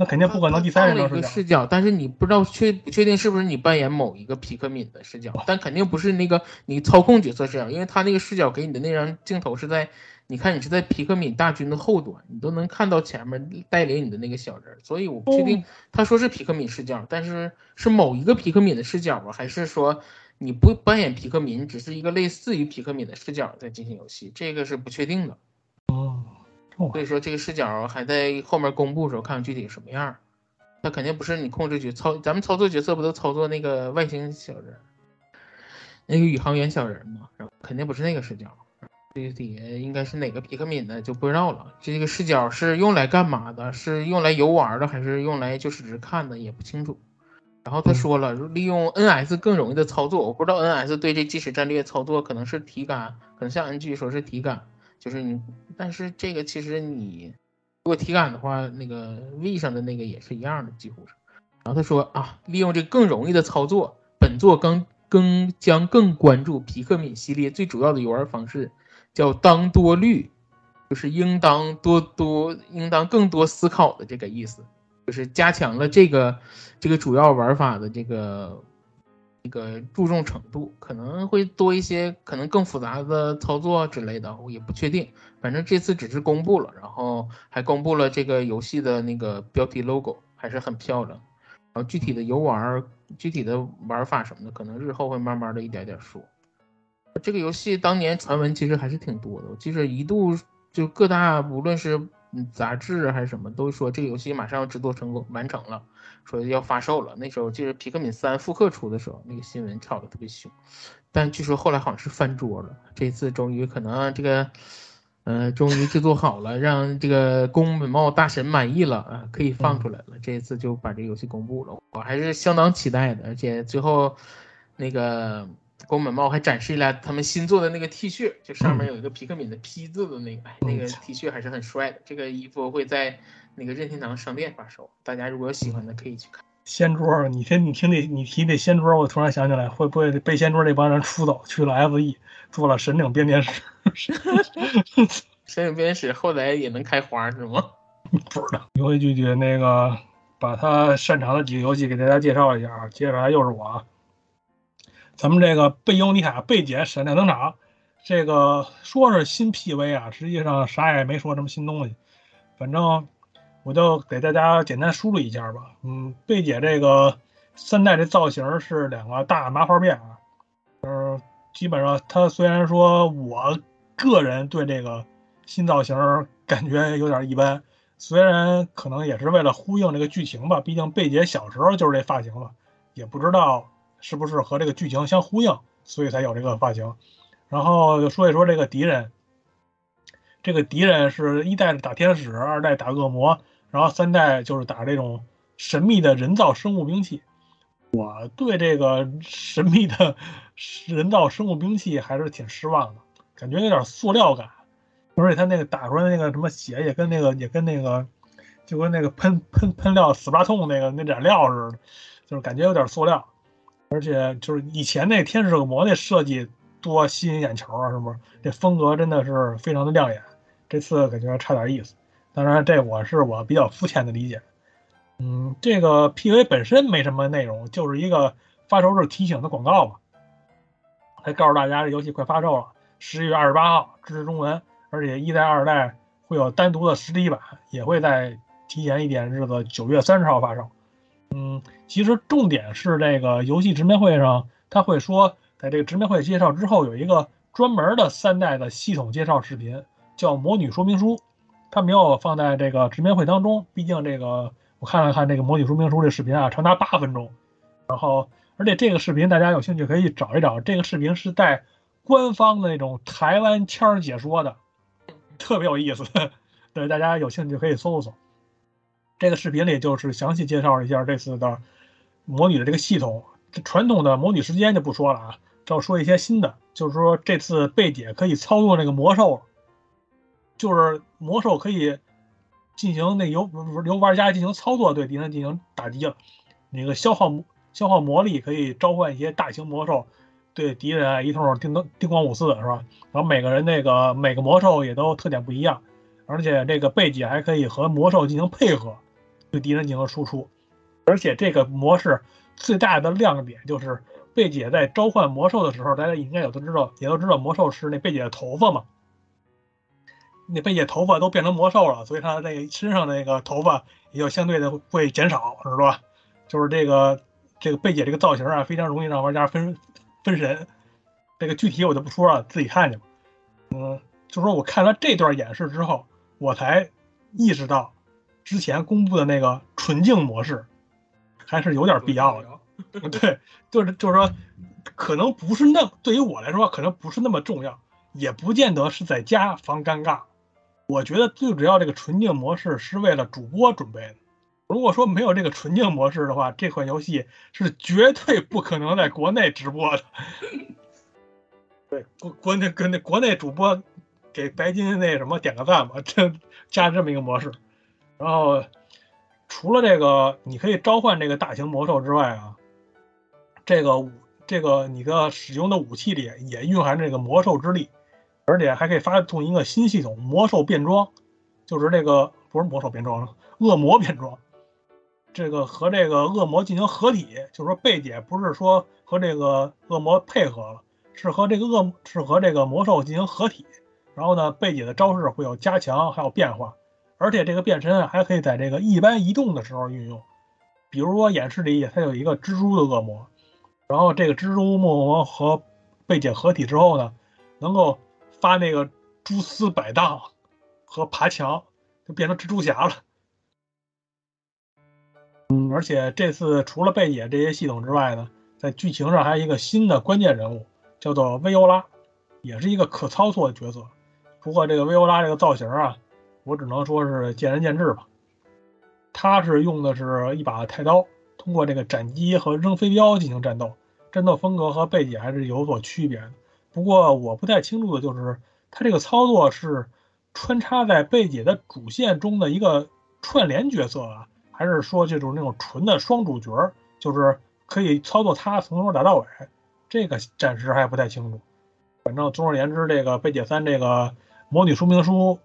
那肯定不可能第三人称
视角，但是你不知道确不确定是不是你扮演某一个皮克敏的视角，但肯定不是那个你操控角色视角，因为他那个视角给你的那张镜头是在，你看你是在皮克敏大军的后端，你都能看到前面带领你的那个小人，所以我不确定他说是皮克敏视角，但是是某一个皮克敏的视角啊，还是说你不扮演皮克敏，只是一个类似于皮克敏的视角在进行游戏，这个是不确定的。所以说这个视角还在后面公布的时候看看具体什么样，它肯定不是你控制角操，咱们操作角色不都操作那个外星小人，那个宇航员小人嘛？然后肯定不是那个视角，具体应该是哪个皮克敏的就不知道了。这个视角是用来干嘛的？是用来游玩的，还是用来就是只看的？也不清楚。然后他说了，利用 NS 更容易的操作，我不知道 NS 对这即时战略操作可能是体感，可能像 NG 说是体感。就是你，但是这个其实你如果体感的话，那个 V 上的那个也是一样的，几乎是。然后他说啊，利用这更容易的操作，本作更更将更关注皮克敏系列最主要的游玩方式，叫当多虑，就是应当多多，应当更多思考的这个意思，就是加强了这个这个主要玩法的这个。那个注重程度可能会多一些，可能更复杂的操作之类的，我也不确定。反正这次只是公布了，然后还公布了这个游戏的那个标题 logo，还是很漂亮。然后具体的游玩、具体的玩法什么的，可能日后会慢慢的一点点说。这个游戏当年传闻其实还是挺多的，我记得一度就各大无论是杂志还是什么，都说这个游戏马上要制作成功完成了。说要发售了，那时候就是皮克敏三复刻出的时候，那个新闻炒的特别凶，但据说后来好像是翻桌了。这次终于可能这个，呃，终于制作好了，让这个宫本茂大神满意了啊，可以放出来了。这一次就把这个游戏公布了，我还是相当期待的。而且最后，那个宫本茂还展示了他们新做的那个 T 恤，就上面有一个皮克敏的 P 字的那个，那个 T 恤还是很帅的。这个衣服会在。那个任天堂商店发售，大家如果有喜欢的可以去看。
仙桌，你听你听那，你提那仙桌，我突然想起来，会不会被仙桌那帮人出走去了 FE，做了神领编年史？
神领编年史后来也能开花是吗？
不知道。游戏拒绝那个，把他擅长的几个游戏给大家介绍一下啊。接下来又是我啊，咱们这个贝尤尼塔贝姐闪亮登场，这个说是新 PV 啊，实际上啥也没说什么新东西，反正。我就给大家简单梳理一下吧。嗯，贝姐这个三代的造型是两个大麻花辫啊，嗯，基本上她虽然说我个人对这个新造型感觉有点一般，虽然可能也是为了呼应这个剧情吧，毕竟贝姐小时候就是这发型嘛，也不知道是不是和这个剧情相呼应，所以才有这个发型。然后就说一说这个敌人，这个敌人是一代打天使，二代打恶魔。然后三代就是打这种神秘的人造生物兵器，我对这个神秘的人造生物兵器还是挺失望的，感觉有点塑料感，而且他那个打出来那个什么血也跟那个也跟那个就跟那个喷喷喷料死巴痛那个那染料似的，就是感觉有点塑料，而且就是以前那天使恶魔那设计多吸引眼球啊，是不是？这风格真的是非常的亮眼，这次感觉差点意思。当然，这我是我比较肤浅的理解。嗯，这个 PV 本身没什么内容，就是一个发售日提醒的广告吧，还告诉大家这游戏快发售了，十一月二十八号支持中文，而且一代、二代会有单独的实体版，也会在提前一点日子九月三十号发售。嗯，其实重点是这个游戏直面会上，他会说，在这个直面会介绍之后，有一个专门的三代的系统介绍视频，叫魔女说明书，他没有放在这个直面会当中。毕竟这个我看了看这个模拟说明书这视频啊，长达八分钟，然后而且这个视频大家有兴趣可以找一找，这个视频是在官方的那种台湾腔解说的，特别有意思。对，大家有兴趣可以搜一搜。这个视频里就是详细介绍了一下这次的模拟的这个系统。传统的模拟时间就不说了啊，要说一些新的，就是说这次贝姐可以操作那个魔兽，就是魔兽可以进行那由由玩家进行操作，对敌人进行打击了。那个消耗消耗魔力可以召唤一些大型魔兽，对敌人一通叮叮叮咣五四是吧？然后每个人那个每个魔兽也都特点不一样，而且这个贝姐还可以和魔兽进行配合。对敌人进行输出，而且这个模式最大的亮点就是贝姐在召唤魔兽的时候，大家应该有都知道，也都知道魔兽是那贝姐的头发嘛。那贝姐头发都变成魔兽了，所以她那身上那个头发也就相对的会减少，是吧？就是这个这个贝姐这个造型啊，非常容易让玩家分分神。这个具体我就不说了，自己看去吧。嗯，就说我看了这段演示之后，我才意识到。之前公布的那个纯净模式，还是有点必要的。对，就是就是说，可能不是那对于我来说，可能不是那么重要，也不见得是在家防尴尬。我觉得最主要这个纯净模式是为了主播准备的。如果说没有这个纯净模式的话，这款游戏是绝对不可能在国内直播的。对，国国内跟那国内主播给白金那什么点个赞吧，这 加这么一个模式。然后，除了这个，你可以召唤这个大型魔兽之外啊，这个武这个你的使用的武器里也蕴含这个魔兽之力，而且还可以发动一个新系统——魔兽变装，就是这个不是魔兽变装了，恶魔变装。这个和这个恶魔进行合体，就是说贝姐不是说和这个恶魔配合了，是和这个恶是和这个魔兽进行合体。然后呢，贝姐的招式会有加强，还有变化。而且这个变身还可以在这个一般移动的时候运用，比如说演示里它有一个蜘蛛的恶魔，然后这个蜘蛛恶魔和贝姐合体之后呢，能够发那个蛛丝摆荡和爬墙，就变成蜘蛛侠了。嗯，而且这次除了贝姐这些系统之外呢，在剧情上还有一个新的关键人物，叫做薇欧拉，也是一个可操作的角色。不过这个薇欧拉这个造型啊。我只能说是见仁见智吧。他是用的是一把太刀，通过这个斩击和扔飞镖进行战斗，战斗风格和贝姐还是有所区别的。不过我不太清楚的就是他这个操作是穿插在贝姐的主线中的一个串联角色啊，还是说这种那种纯的双主角，就是可以操作他从头打到尾？这个暂时还不太清楚。反正总而言之，这个贝姐三这个模拟说明书。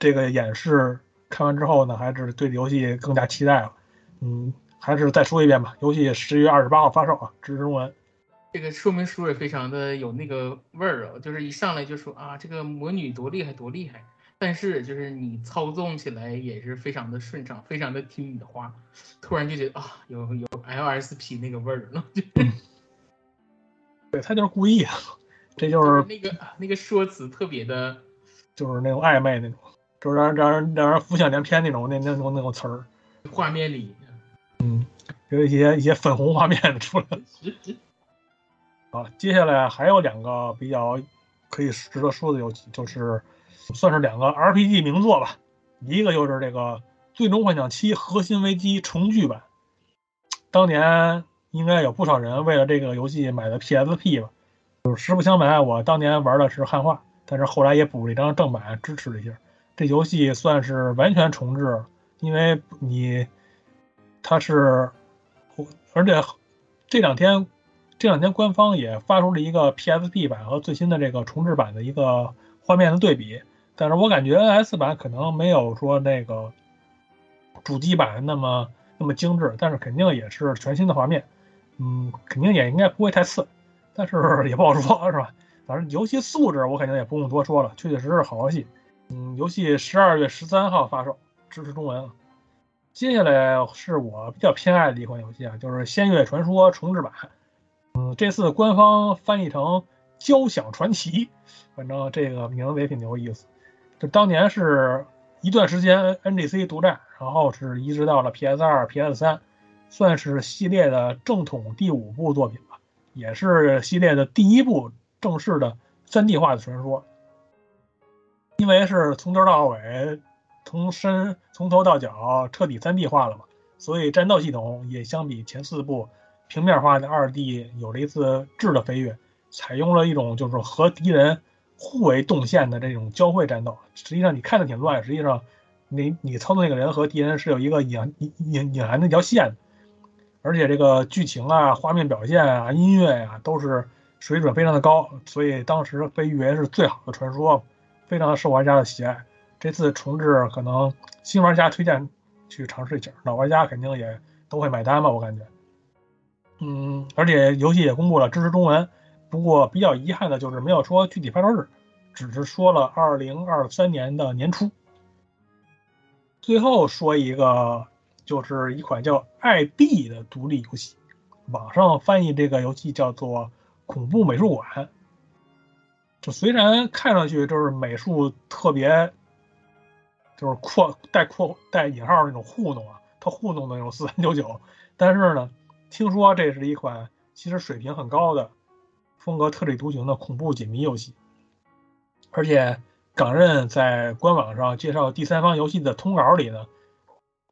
这个演示看完之后呢，还是对游戏更加期待了。嗯，还是再说一遍吧，游戏十月二十八号发售啊，支持中文。
这个说明书也非常的有那个味儿啊，就是一上来就说啊，这个魔女多厉害多厉害，但是就是你操纵起来也是非常的顺畅，非常的听你的话。突然就觉得啊，有有 LSP 那个味儿了。
对他就是故意啊，这就是
那个那个说辞特别的，
就是那种暧昧那种。就是让让人让人浮想联翩那种那那种那种词儿，
画面里，
嗯，有一些一些粉红画面出来。好，接下来还有两个比较可以值得说的游戏，就是算是两个 RPG 名作吧。一个就是这个《最终幻想七：核心危机》重聚版，当年应该有不少人为了这个游戏买的 PSP 吧。就是实不相瞒，我当年玩的是汉化，但是后来也补了一张正版，支持了一下。这游戏算是完全重置，因为你，它是，而且这两天，这两天官方也发出了一个 PSP 版和最新的这个重置版的一个画面的对比，但是我感觉 NS 版可能没有说那个主机版那么那么精致，但是肯定也是全新的画面，嗯，肯定也应该不会太次，但是 也不好说，是吧？反正游戏素质我肯定也不用多说了，确确实实好游戏。嗯，游戏十二月十三号发售，支持中文。接下来是我比较偏爱的一款游戏啊，就是《仙乐传说》重置版。嗯，这次官方翻译成《交响传奇》，反正这个名字也挺有意思。就当年是一段时间 NGC 独占，然后是移植到了 PS 二、PS 三，算是系列的正统第五部作品吧，也是系列的第一部正式的 3D 化的传说。因为是从头到尾，从身从头到脚彻底 3D 化了嘛，所以战斗系统也相比前四部。平面化的二 D 有了一次质的飞跃，采用了一种就是和敌人互为动线的这种交汇战斗。实际上你看着挺乱，实际上你你操作那个人和敌人是有一个隐隐隐隐含那条线，而且这个剧情啊、画面表现啊、音乐呀都是水准非常的高，所以当时被誉为是最好的传说，非常受玩家的喜爱。这次重置可能新玩家推荐去尝试一下，老玩家肯定也都会买单吧，我感觉。嗯，而且游戏也公布了支持中文，不过比较遗憾的就是没有说具体发售日，只是说了二零二三年的年初。最后说一个，就是一款叫《爱币》的独立游戏，网上翻译这个游戏叫做《恐怖美术馆》。就虽然看上去就是美术特别，就是扩带扩带引号那种糊弄啊，它糊弄的那种四三九九，但是呢。听说这是一款其实水平很高的、风格特立独行的恐怖解谜游戏，而且港任在官网上介绍第三方游戏的通稿里呢，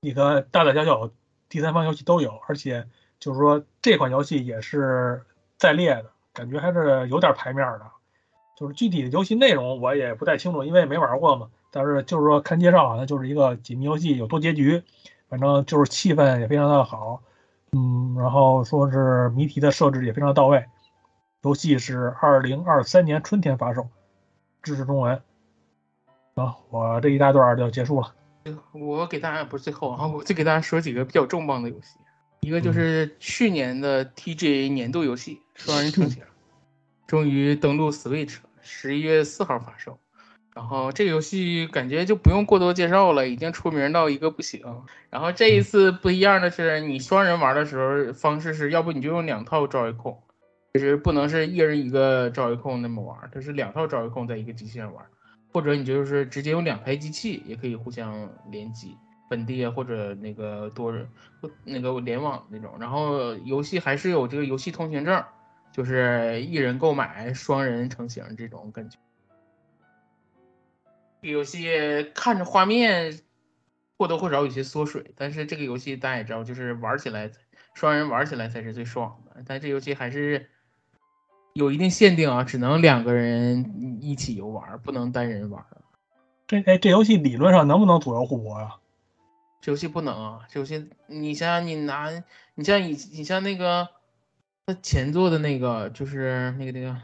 你的大大小小第三方游戏都有，而且就是说这款游戏也是在列的，感觉还是有点牌面的。就是具体的游戏内容我也不太清楚，因为没玩过嘛。但是就是说看介绍好像就是一个解谜游戏，有多结局，反正就是气氛也非常的好。嗯，然后说是谜题的设置也非常到位，游戏是二零二三年春天发售，支持中文。啊，我这一大段就结束了。
我给大家不是最后啊，我再给大家说几个比较重磅的游戏，一个就是去年的 TGA 年度游戏《双人成行》，终于登陆 Switch，十一月四号发售。然后这个游戏感觉就不用过多介绍了，已经出名到一个不行。然后这一次不一样的是，你双人玩的时候方式是要不你就用两套招 A 控，就是不能是一人一个招 A 控那么玩，它是两套招 A 控在一个机器上玩，或者你就是直接用两台机器也可以互相联机，本地或者那个多人那个联网那种。然后游戏还是有这个游戏通行证，就是一人购买双人成型这种感觉。这个游戏看着画面或多或少有些缩水，但是这个游戏大家也知道，就是玩起来双人玩起来才是最爽的。但这游戏还是有一定限定啊，只能两个人一起游玩，不能单人玩。
这哎，这游戏理论上能不能左右互搏啊？
这游戏不能啊，这游戏你像你拿你像你你像那个他前作的那个就是那个那个。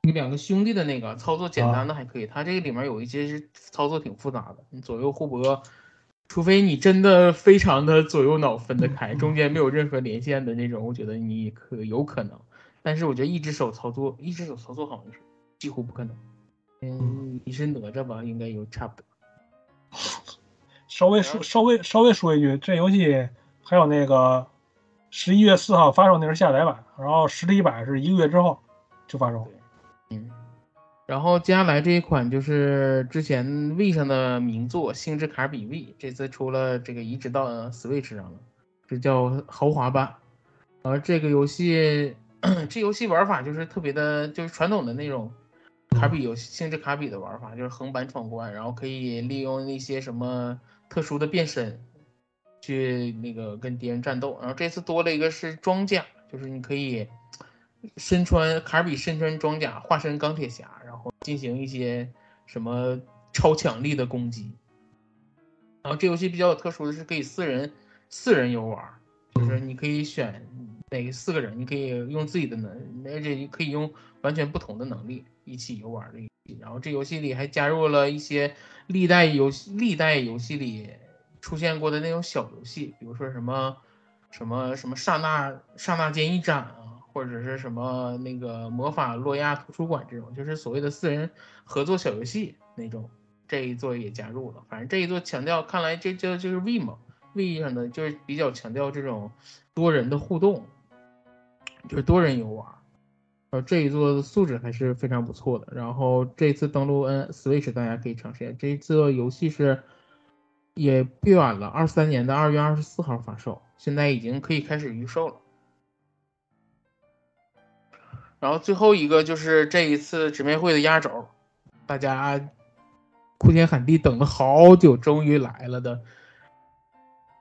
你两个兄弟的那个操作简单的还可以，他这个里面有一些是操作挺复杂的，你左右互搏，除非你真的非常的左右脑分得开，中间没有任何连线的那种，我觉得你可有可能。但是我觉得一只手操作，一只手操作好像是几乎不可能。嗯，你是哪吒吧？应该有差不多。
稍微说，稍微稍微说一句，这游戏还有那个十一月四号发售，那是下载版，然后实体版是一个月之后就发售。
嗯，然后接下来这一款就是之前 V 上的名作《星之卡比 V》，这次出了这个移植到 Switch 上了，这叫豪华版。而这个游戏，这游戏玩法就是特别的，就是传统的那种卡比游戏，星之卡比的玩法，就是横版闯关，然后可以利用那些什么特殊的变身去那个跟敌人战斗。然后这次多了一个是装甲，就是你可以。身穿卡尔比身穿装甲，化身钢铁侠，然后进行一些什么超强力的攻击。然后这游戏比较有特殊的是可以四人四人游玩，就是你可以选哪四个人你可以用自己的能，而且你可以用完全不同的能力一起游玩的游戏。然后这游戏里还加入了一些历代游戏历代游戏里出现过的那种小游戏，比如说什么什么什么刹那刹那间一斩啊，或者是什么那个魔法洛亚图书馆这种，就是所谓的四人合作小游戏那种。这一座也加入了，反正这一座强调，看来这这就是 V 嘛，V 上的就是比较强调这种多人的互动，就是多人游玩。呃，这一座的素质还是非常不错的。然后这次登录 N Switch，大家可以尝试一下。这一座游戏是也不远了，二三年的二月二十四号发售，现在已经可以开始预售了。然后最后一个就是这一次直面会的压轴，大家。哭天喊地等了好久，终于来了的《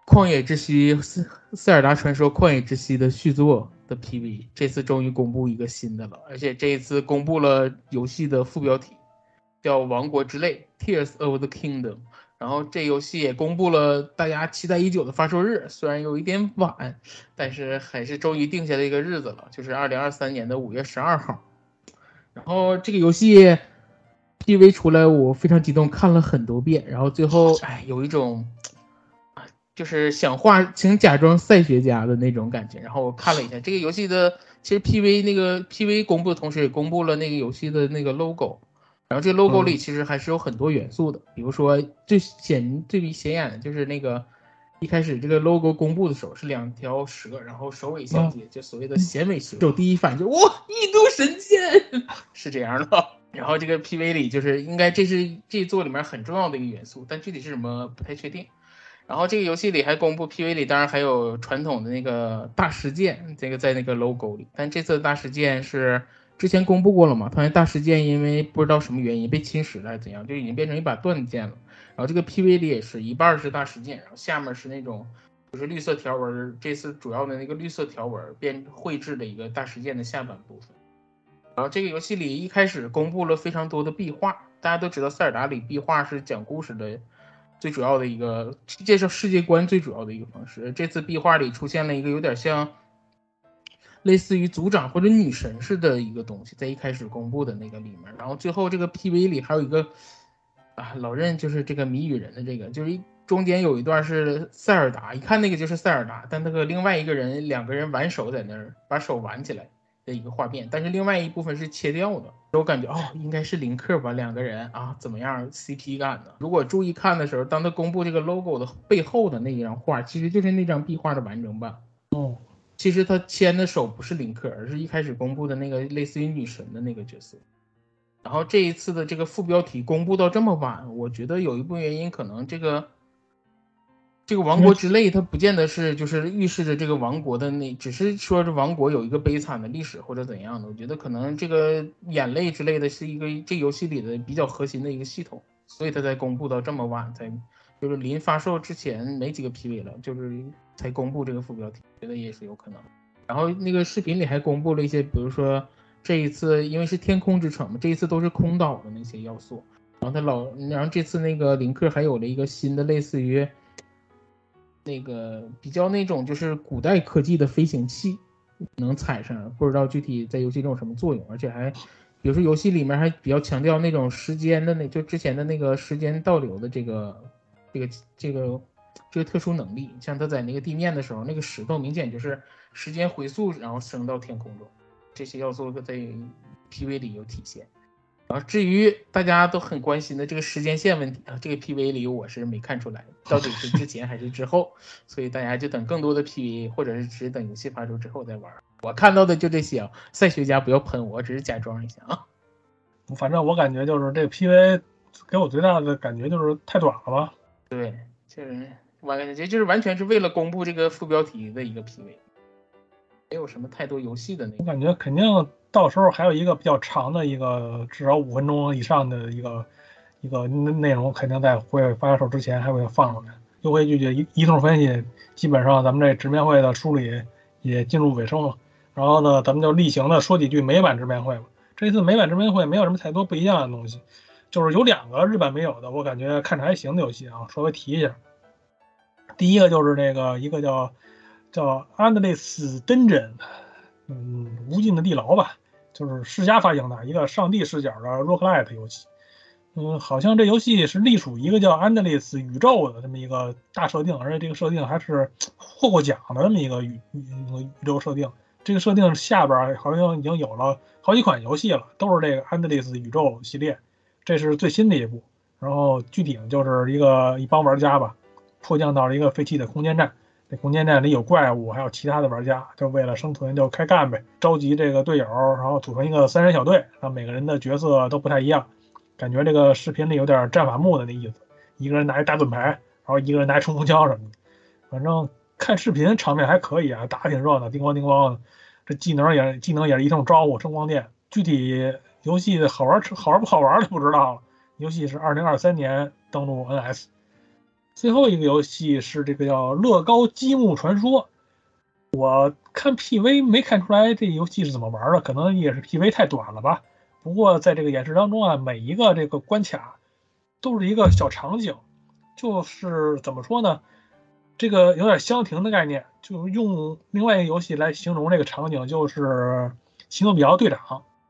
旷野之息》塞塞尔达传说《旷野之息》的续作的 PV，这次终于公布一个新的了，而且这一次公布了游戏的副标题，叫《王国之泪》（Tears of the Kingdom）。然后这游戏也公布了大家期待已久的发售日，虽然有一点晚，但是还是终于定下了一个日子了，就是二零二三年的五月十二号。然后这个游戏。PV 出来，我非常激动，看了很多遍，然后最后，哎，有一种，就是想画，请假装赛学家的那种感觉。然后我看了一下这个游戏的，其实 PV 那个 PV 公布的同时，也公布了那个游戏的那个 logo。然后这 logo 里其实还是有很多元素的，比如说最显最显眼的就是那个一开始这个 logo 公布的时候是两条蛇，然后首尾相接，就所谓的衔尾蛇。就第一反应就哇，异度神剑 是这样的。然后这个 PV 里就是应该这是这座里面很重要的一个元素，但具体是什么不太确定。然后这个游戏里还公布 PV 里，当然还有传统的那个大事件，这个在那个 logo 里。但这次的大事件是之前公布过了嘛？发现大事件因为不知道什么原因被侵蚀了还是怎样，就已经变成一把断剑了。然后这个 PV 里也是一半是大事件，然后下面是那种就是绿色条纹，这次主要的那个绿色条纹变绘制的一个大事件的下半部分。然后这个游戏里一开始公布了非常多的壁画，大家都知道塞尔达里壁画是讲故事的最主要的一个介绍世界观最主要的一个方式。这次壁画里出现了一个有点像类似于组长或者女神似的一个东西，在一开始公布的那个里面。然后最后这个 PV 里还有一个啊，老任就是这个谜语人的这个，就是中间有一段是塞尔达，一看那个就是塞尔达，但那个另外一个人两个人挽手在那儿把手挽起来。的一个画面，但是另外一部分是切掉的，我感觉哦，应该是林克吧，两个人啊，怎么样 CP 感呢？如果注意看的时候，当他公布这个 logo 的背后的那一张画，其实就是那张壁画的完整版。
哦，
其实他牵的手不是林克，而是一开始公布的那个类似于女神的那个角色。然后这一次的这个副标题公布到这么晚，我觉得有一部分原因可能这个。这个王国之泪，它不见得是就是预示着这个王国的那，只是说这王国有一个悲惨的历史或者怎样的。我觉得可能这个眼泪之类的是一个这游戏里的比较核心的一个系统，所以他才公布到这么晚，才就是临发售之前没几个 PV 了，就是才公布这个副标题，觉得也是有可能。然后那个视频里还公布了一些，比如说这一次因为是天空之城嘛，这一次都是空岛的那些要素。然后他老，然后这次那个林克还有了一个新的类似于。那个比较那种就是古代科技的飞行器能踩上，不知道具体在游戏中有什么作用，而且还，比如说游戏里面还比较强调那种时间的那，就之前的那个时间倒流的这个这个这个这个特殊能力，像他在那个地面的时候，那个石头明显就是时间回溯，然后升到天空中，这些要素在 PV 里有体现。然后至于大家都很关心的这个时间线问题啊，这个 PV 里我是没看出来到底是之前还是之后，所以大家就等更多的 PV，或者是只等游戏发售之后再玩。我看到的就这些啊，赛学家不要喷我，只是假装一下啊。
反正我感觉就是这个 PV 给我最大的感觉就是太短了吧？
对，就是我感觉就是完全是为了公布这个副标题的一个 PV，没有什么太多游戏的那。
我感觉肯定。到时候还有一个比较长的一个，至少五分钟以上的一个一个内容，肯定在会发售之前还会放出来。优惠拒绝一一通分析，基本上咱们这直面会的梳理也进入尾声了。然后呢，咱们就例行的说几句美版直面会吧。这次美版直面会没有什么太多不一样的东西，就是有两个日本没有的，我感觉看着还行的游戏啊，稍微提一下。第一个就是那个一个叫。叫《Endless Dungeon》，嗯，无尽的地牢吧，就是世嘉发行的一个上帝视角的 roguelite 游戏。嗯，好像这游戏是隶属一个叫 Endless 宇宙的这么一个大设定，而且这个设定还是获过奖的这么一个宇宇宙设定。这个设定下边好像已经有了好几款游戏了，都是这个 Endless 宇宙系列，这是最新的一部。然后具体就是一个一帮玩家吧，迫降到了一个废弃的空间站，那空间站里有怪物，还有其他的玩家，就为了生存就开干呗，召集这个队友，然后组成一个三人小队，然后每个人的角色都不太一样。感觉这个视频里有点战法木的那意思，一个人拿一大盾牌，然后一个人拿冲锋枪什么的。反正看视频场面还可以啊，打的挺热闹，叮咣叮咣的。这技能也技能也是一通招呼，声光电。具体游戏好玩好玩不好玩就不知道了。游戏是二零二三年登陆 NS。最后一个游戏是这个叫《乐高积木传说》，我看 PV 没看出来这游戏是怎么玩的，可能也是 PV 太短了吧。不过在这个演示当中啊，每一个这个关卡都是一个小场景，就是怎么说呢？这个有点箱庭的概念，就用另外一个游戏来形容这个场景，就是《奇诺比奥队长》，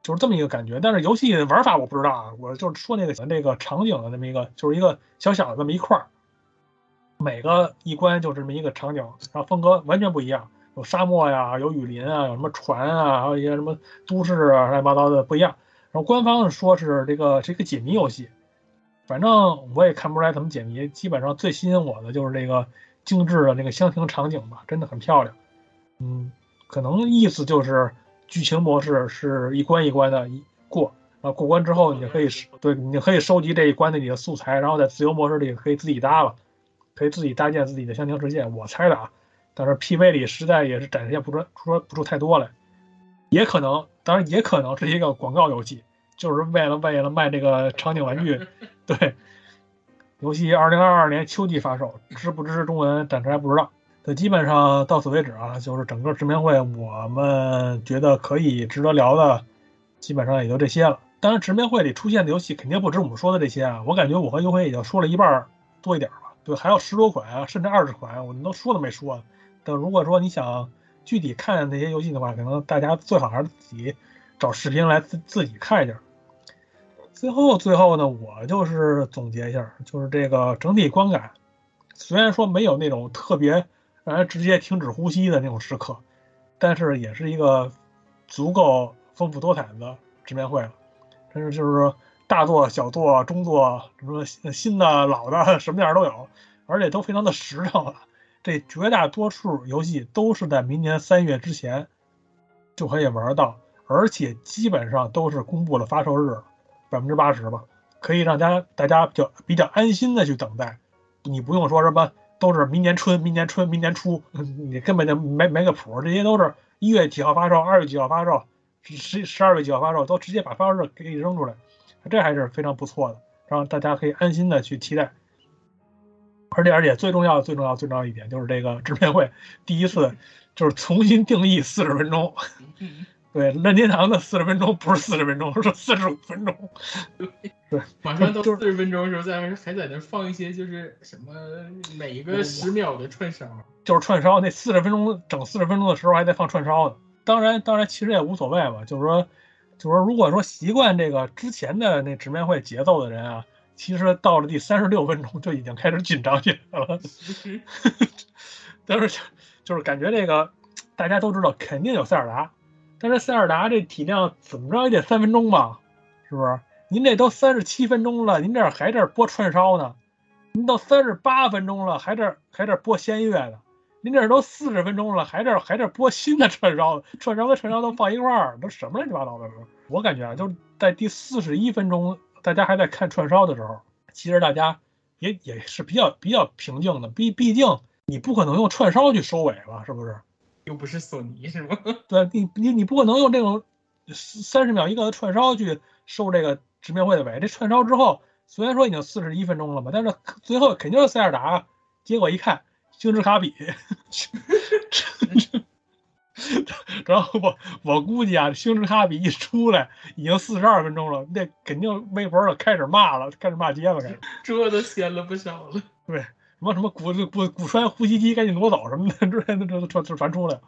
就是这么一个感觉。但是游戏玩法我不知道啊，我就是说那个那个场景的那么一个，就是一个小小的这么一块儿，每个一关就这么一个场景，然后风格完全不一样，有沙漠呀，有雨林啊，有什么船啊，还有一些什么都市啊，乱七八糟的不一样。然后官方说是这个是一个解谜游戏，反正我也看不出来怎么解谜。基本上最吸引我的就是这个精致的那个箱庭场景吧，真的很漂亮。嗯，可能意思就是剧情模式是一关一关的过，啊，过关之后你可以对，你可以收集这一关的你的素材，然后在自由模式里可以自己搭了，可以自己搭建自己的箱庭世界。我猜的啊，但是 PV 里实在也是展现不出说不出太多来，也可能。当然也可能是一个广告游戏，就是为了为了卖这个场景玩具。对，游戏二零二二年秋季发售，支不支持中文暂时还不知道。那基本上到此为止啊，就是整个直面会我们觉得可以值得聊的，基本上也就这些了。当然，直面会里出现的游戏肯定不止我们说的这些啊，我感觉我和优辉已经说了一半多一点了。对，还有十多款啊，甚至二十款，我们都说都没说。等如果说你想。具体看那些游戏的话，可能大家最好还是自己找视频来自自己看一下。最后，最后呢，我就是总结一下，就是这个整体观感，虽然说没有那种特别让人直接停止呼吸的那种时刻，但是也是一个足够丰富多彩的直面会了。真是就是，大作、小作、中作，什么新的、老的，什么样都有，而且都非常的实诚。这绝大多数游戏都是在明年三月之前就可以玩到，而且基本上都是公布了发售日，百分之八十吧，可以让家大家比较比较安心的去等待。你不用说什么都是明年春、明年春、明年初，你根本就没没个谱。这些都是一月几号发售，二月几号发售，十十二月几号发售，都直接把发售日给你扔出来，这还是非常不错的，让大家可以安心的去期待。而且而且最重要最重要最重要一点就是这个直面会第一次就是重新定义四十分钟，对任天堂的四十分钟不是四十分钟，是四十五分钟。对，
马上到四十分钟的时候，在还在那放一些就是什么每一个十秒的串烧，
就是串烧。那四十分钟整四十分钟的时候还在放串烧呢。当然当然其实也无所谓吧，就是说就是说如果说习惯这个之前的那直面会节奏的人啊。其实到了第三十六分钟就已经开始紧张起来了，但是就是感觉这个大家都知道肯定有塞尔达，但是塞尔达这体量怎么着也得三分钟吧，是不是？您这都三十七分钟了，您这还这播串烧呢？您都三十八分钟了，还这还这播仙乐呢？您这都四十分钟了，还这还这播新的串烧，串烧和串烧都放一块儿，都什么乱七八糟的？我感觉啊，就是在第四十一分钟。大家还在看串烧的时候，其实大家也也是比较比较平静的。毕毕竟你不可能用串烧去收尾吧，是不是？
又不是索尼，是吗？
对，你你你不可能用这种三十秒一个的串烧去收这个直面会的尾。这串烧之后，虽然说已经四十一分钟了吧，但是最后肯定是塞尔达。结果一看，星之卡比。然后我我估计啊，星之卡比一出来已经四十二分钟了，那肯定微博上开始骂了，开始骂街了，开始。
这都掀了不少了。
对，么什么骨骨骨栓呼吸机赶紧挪走什么的 之类的，这都传传出来了。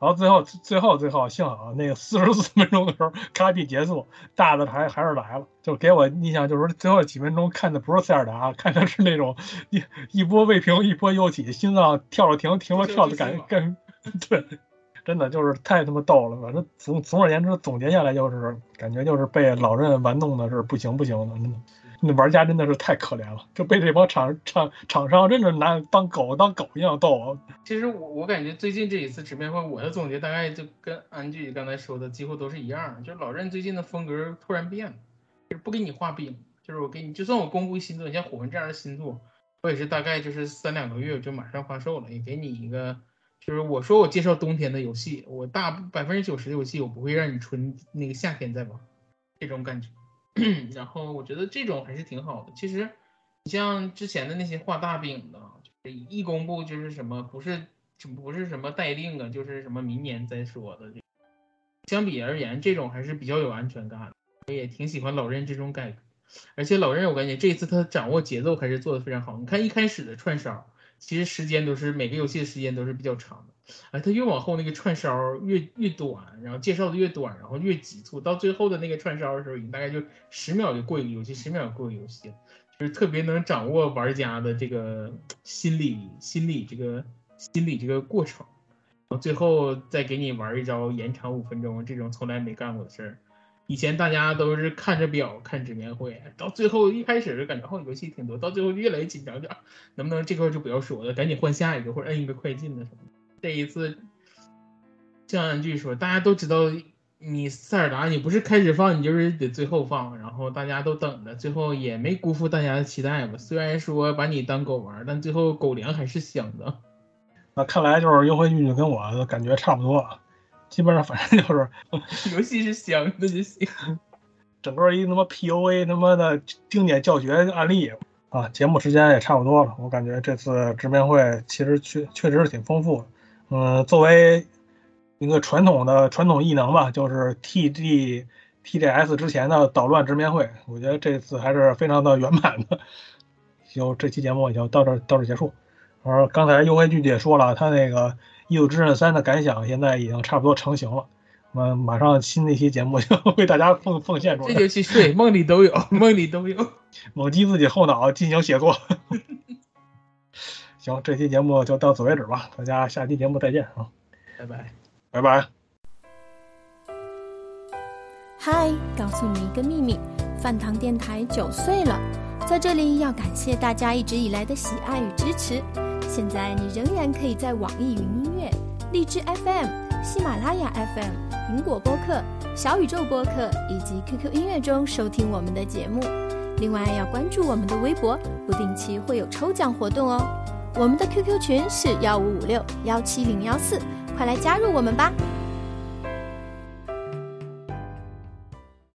然后最后最后最后幸好那个四十四分钟的时候，卡比结束，大的还还是来了，就给我印象就是最后几分钟看的不是塞尔达，看的是那种一一波未平一波又起，心脏跳了停，停了跳的感觉，跟对，真的就是太他妈逗了。反正总总而言之，总结下来就是感觉就是被老任玩弄的是不行不行的。那玩家真的是太可怜了，就被这帮厂厂厂商真的拿当狗当狗一样逗。
其实我我感觉最近这一次直面会，我的总结大概就跟安剧刚才说的几乎都是一样，就是老任最近的风格突然变了，就是不给你画饼，就是我给你，就算我公布新作，像火魂这样的新作，我也是大概就是三两个月就马上发售了，也给你一个，就是我说我介绍冬天的游戏，我大百分之九十的游戏我不会让你春那个夏天再玩，这种感觉。然后我觉得这种还是挺好的。其实，你像之前的那些画大饼的，就是一公布就是什么，不是不是什么待定啊，就是什么明年再说的。相比而言，这种还是比较有安全感。我也挺喜欢老任这种改革，而且老任我感觉这一次他掌握节奏还是做的非常好。你看一开始的串烧，其实时间都是每个游戏的时间都是比较长的。哎，他越往后那个串烧越越短，然后介绍的越短，然后越急促，到最后的那个串烧的时候，已经大概就十秒就过一个游戏，十秒过一个游戏，就是特别能掌握玩家的这个心理心理这个心理这个过程，然后最后再给你玩一招延长五分钟，这种从来没干过的事儿。以前大家都是看着表看直面会，到最后一开始就感觉哦游戏挺多，到最后越来越紧张点，能不能这块就不要说了，赶紧换下一个或者摁一个快进的什么。这一次，像安剧说，大家都知道你塞尔达，你不是开始放，你就是得最后放，然后大家都等着，最后也没辜负大家的期待吧。虽然说把你当狗玩，但最后狗粮还是香的。
那看来就是优惠剧跟我感觉差不多，基本上反正就是
游戏是香的就行。
整个一他妈 P U A 他妈的经典教学案例。啊，节目时间也差不多了，我感觉这次直面会其实确确实是挺丰富的。嗯，作为一个传统的传统异能吧，就是 T G T G S 之前的捣乱直面会，我觉得这次还是非常的圆满的。就这期节目就到这到这结束。而刚才优惠剧也说了，他那个《异度之刃三》的感想现在已经差不多成型了。嗯，马上新的一期节目就为大家奉奉献出来。
这就去睡，梦里都有，梦里都有。
猛击自己后脑进行写作。行，这期节目就到此为止吧，大家下期节目再见啊！
拜拜，
拜拜。
嗨，告诉你一个秘密，饭堂电台九岁了，在这里要感谢大家一直以来的喜爱与支持。现在你仍然可以在网易云音乐、荔枝 FM。喜马拉雅 FM、苹果播客、小宇宙播客以及 QQ 音乐中收听我们的节目。另外要关注我们的微博，不定期会有抽奖活动哦。我们的 QQ 群是幺五五六幺七零幺四，快来加入我们吧。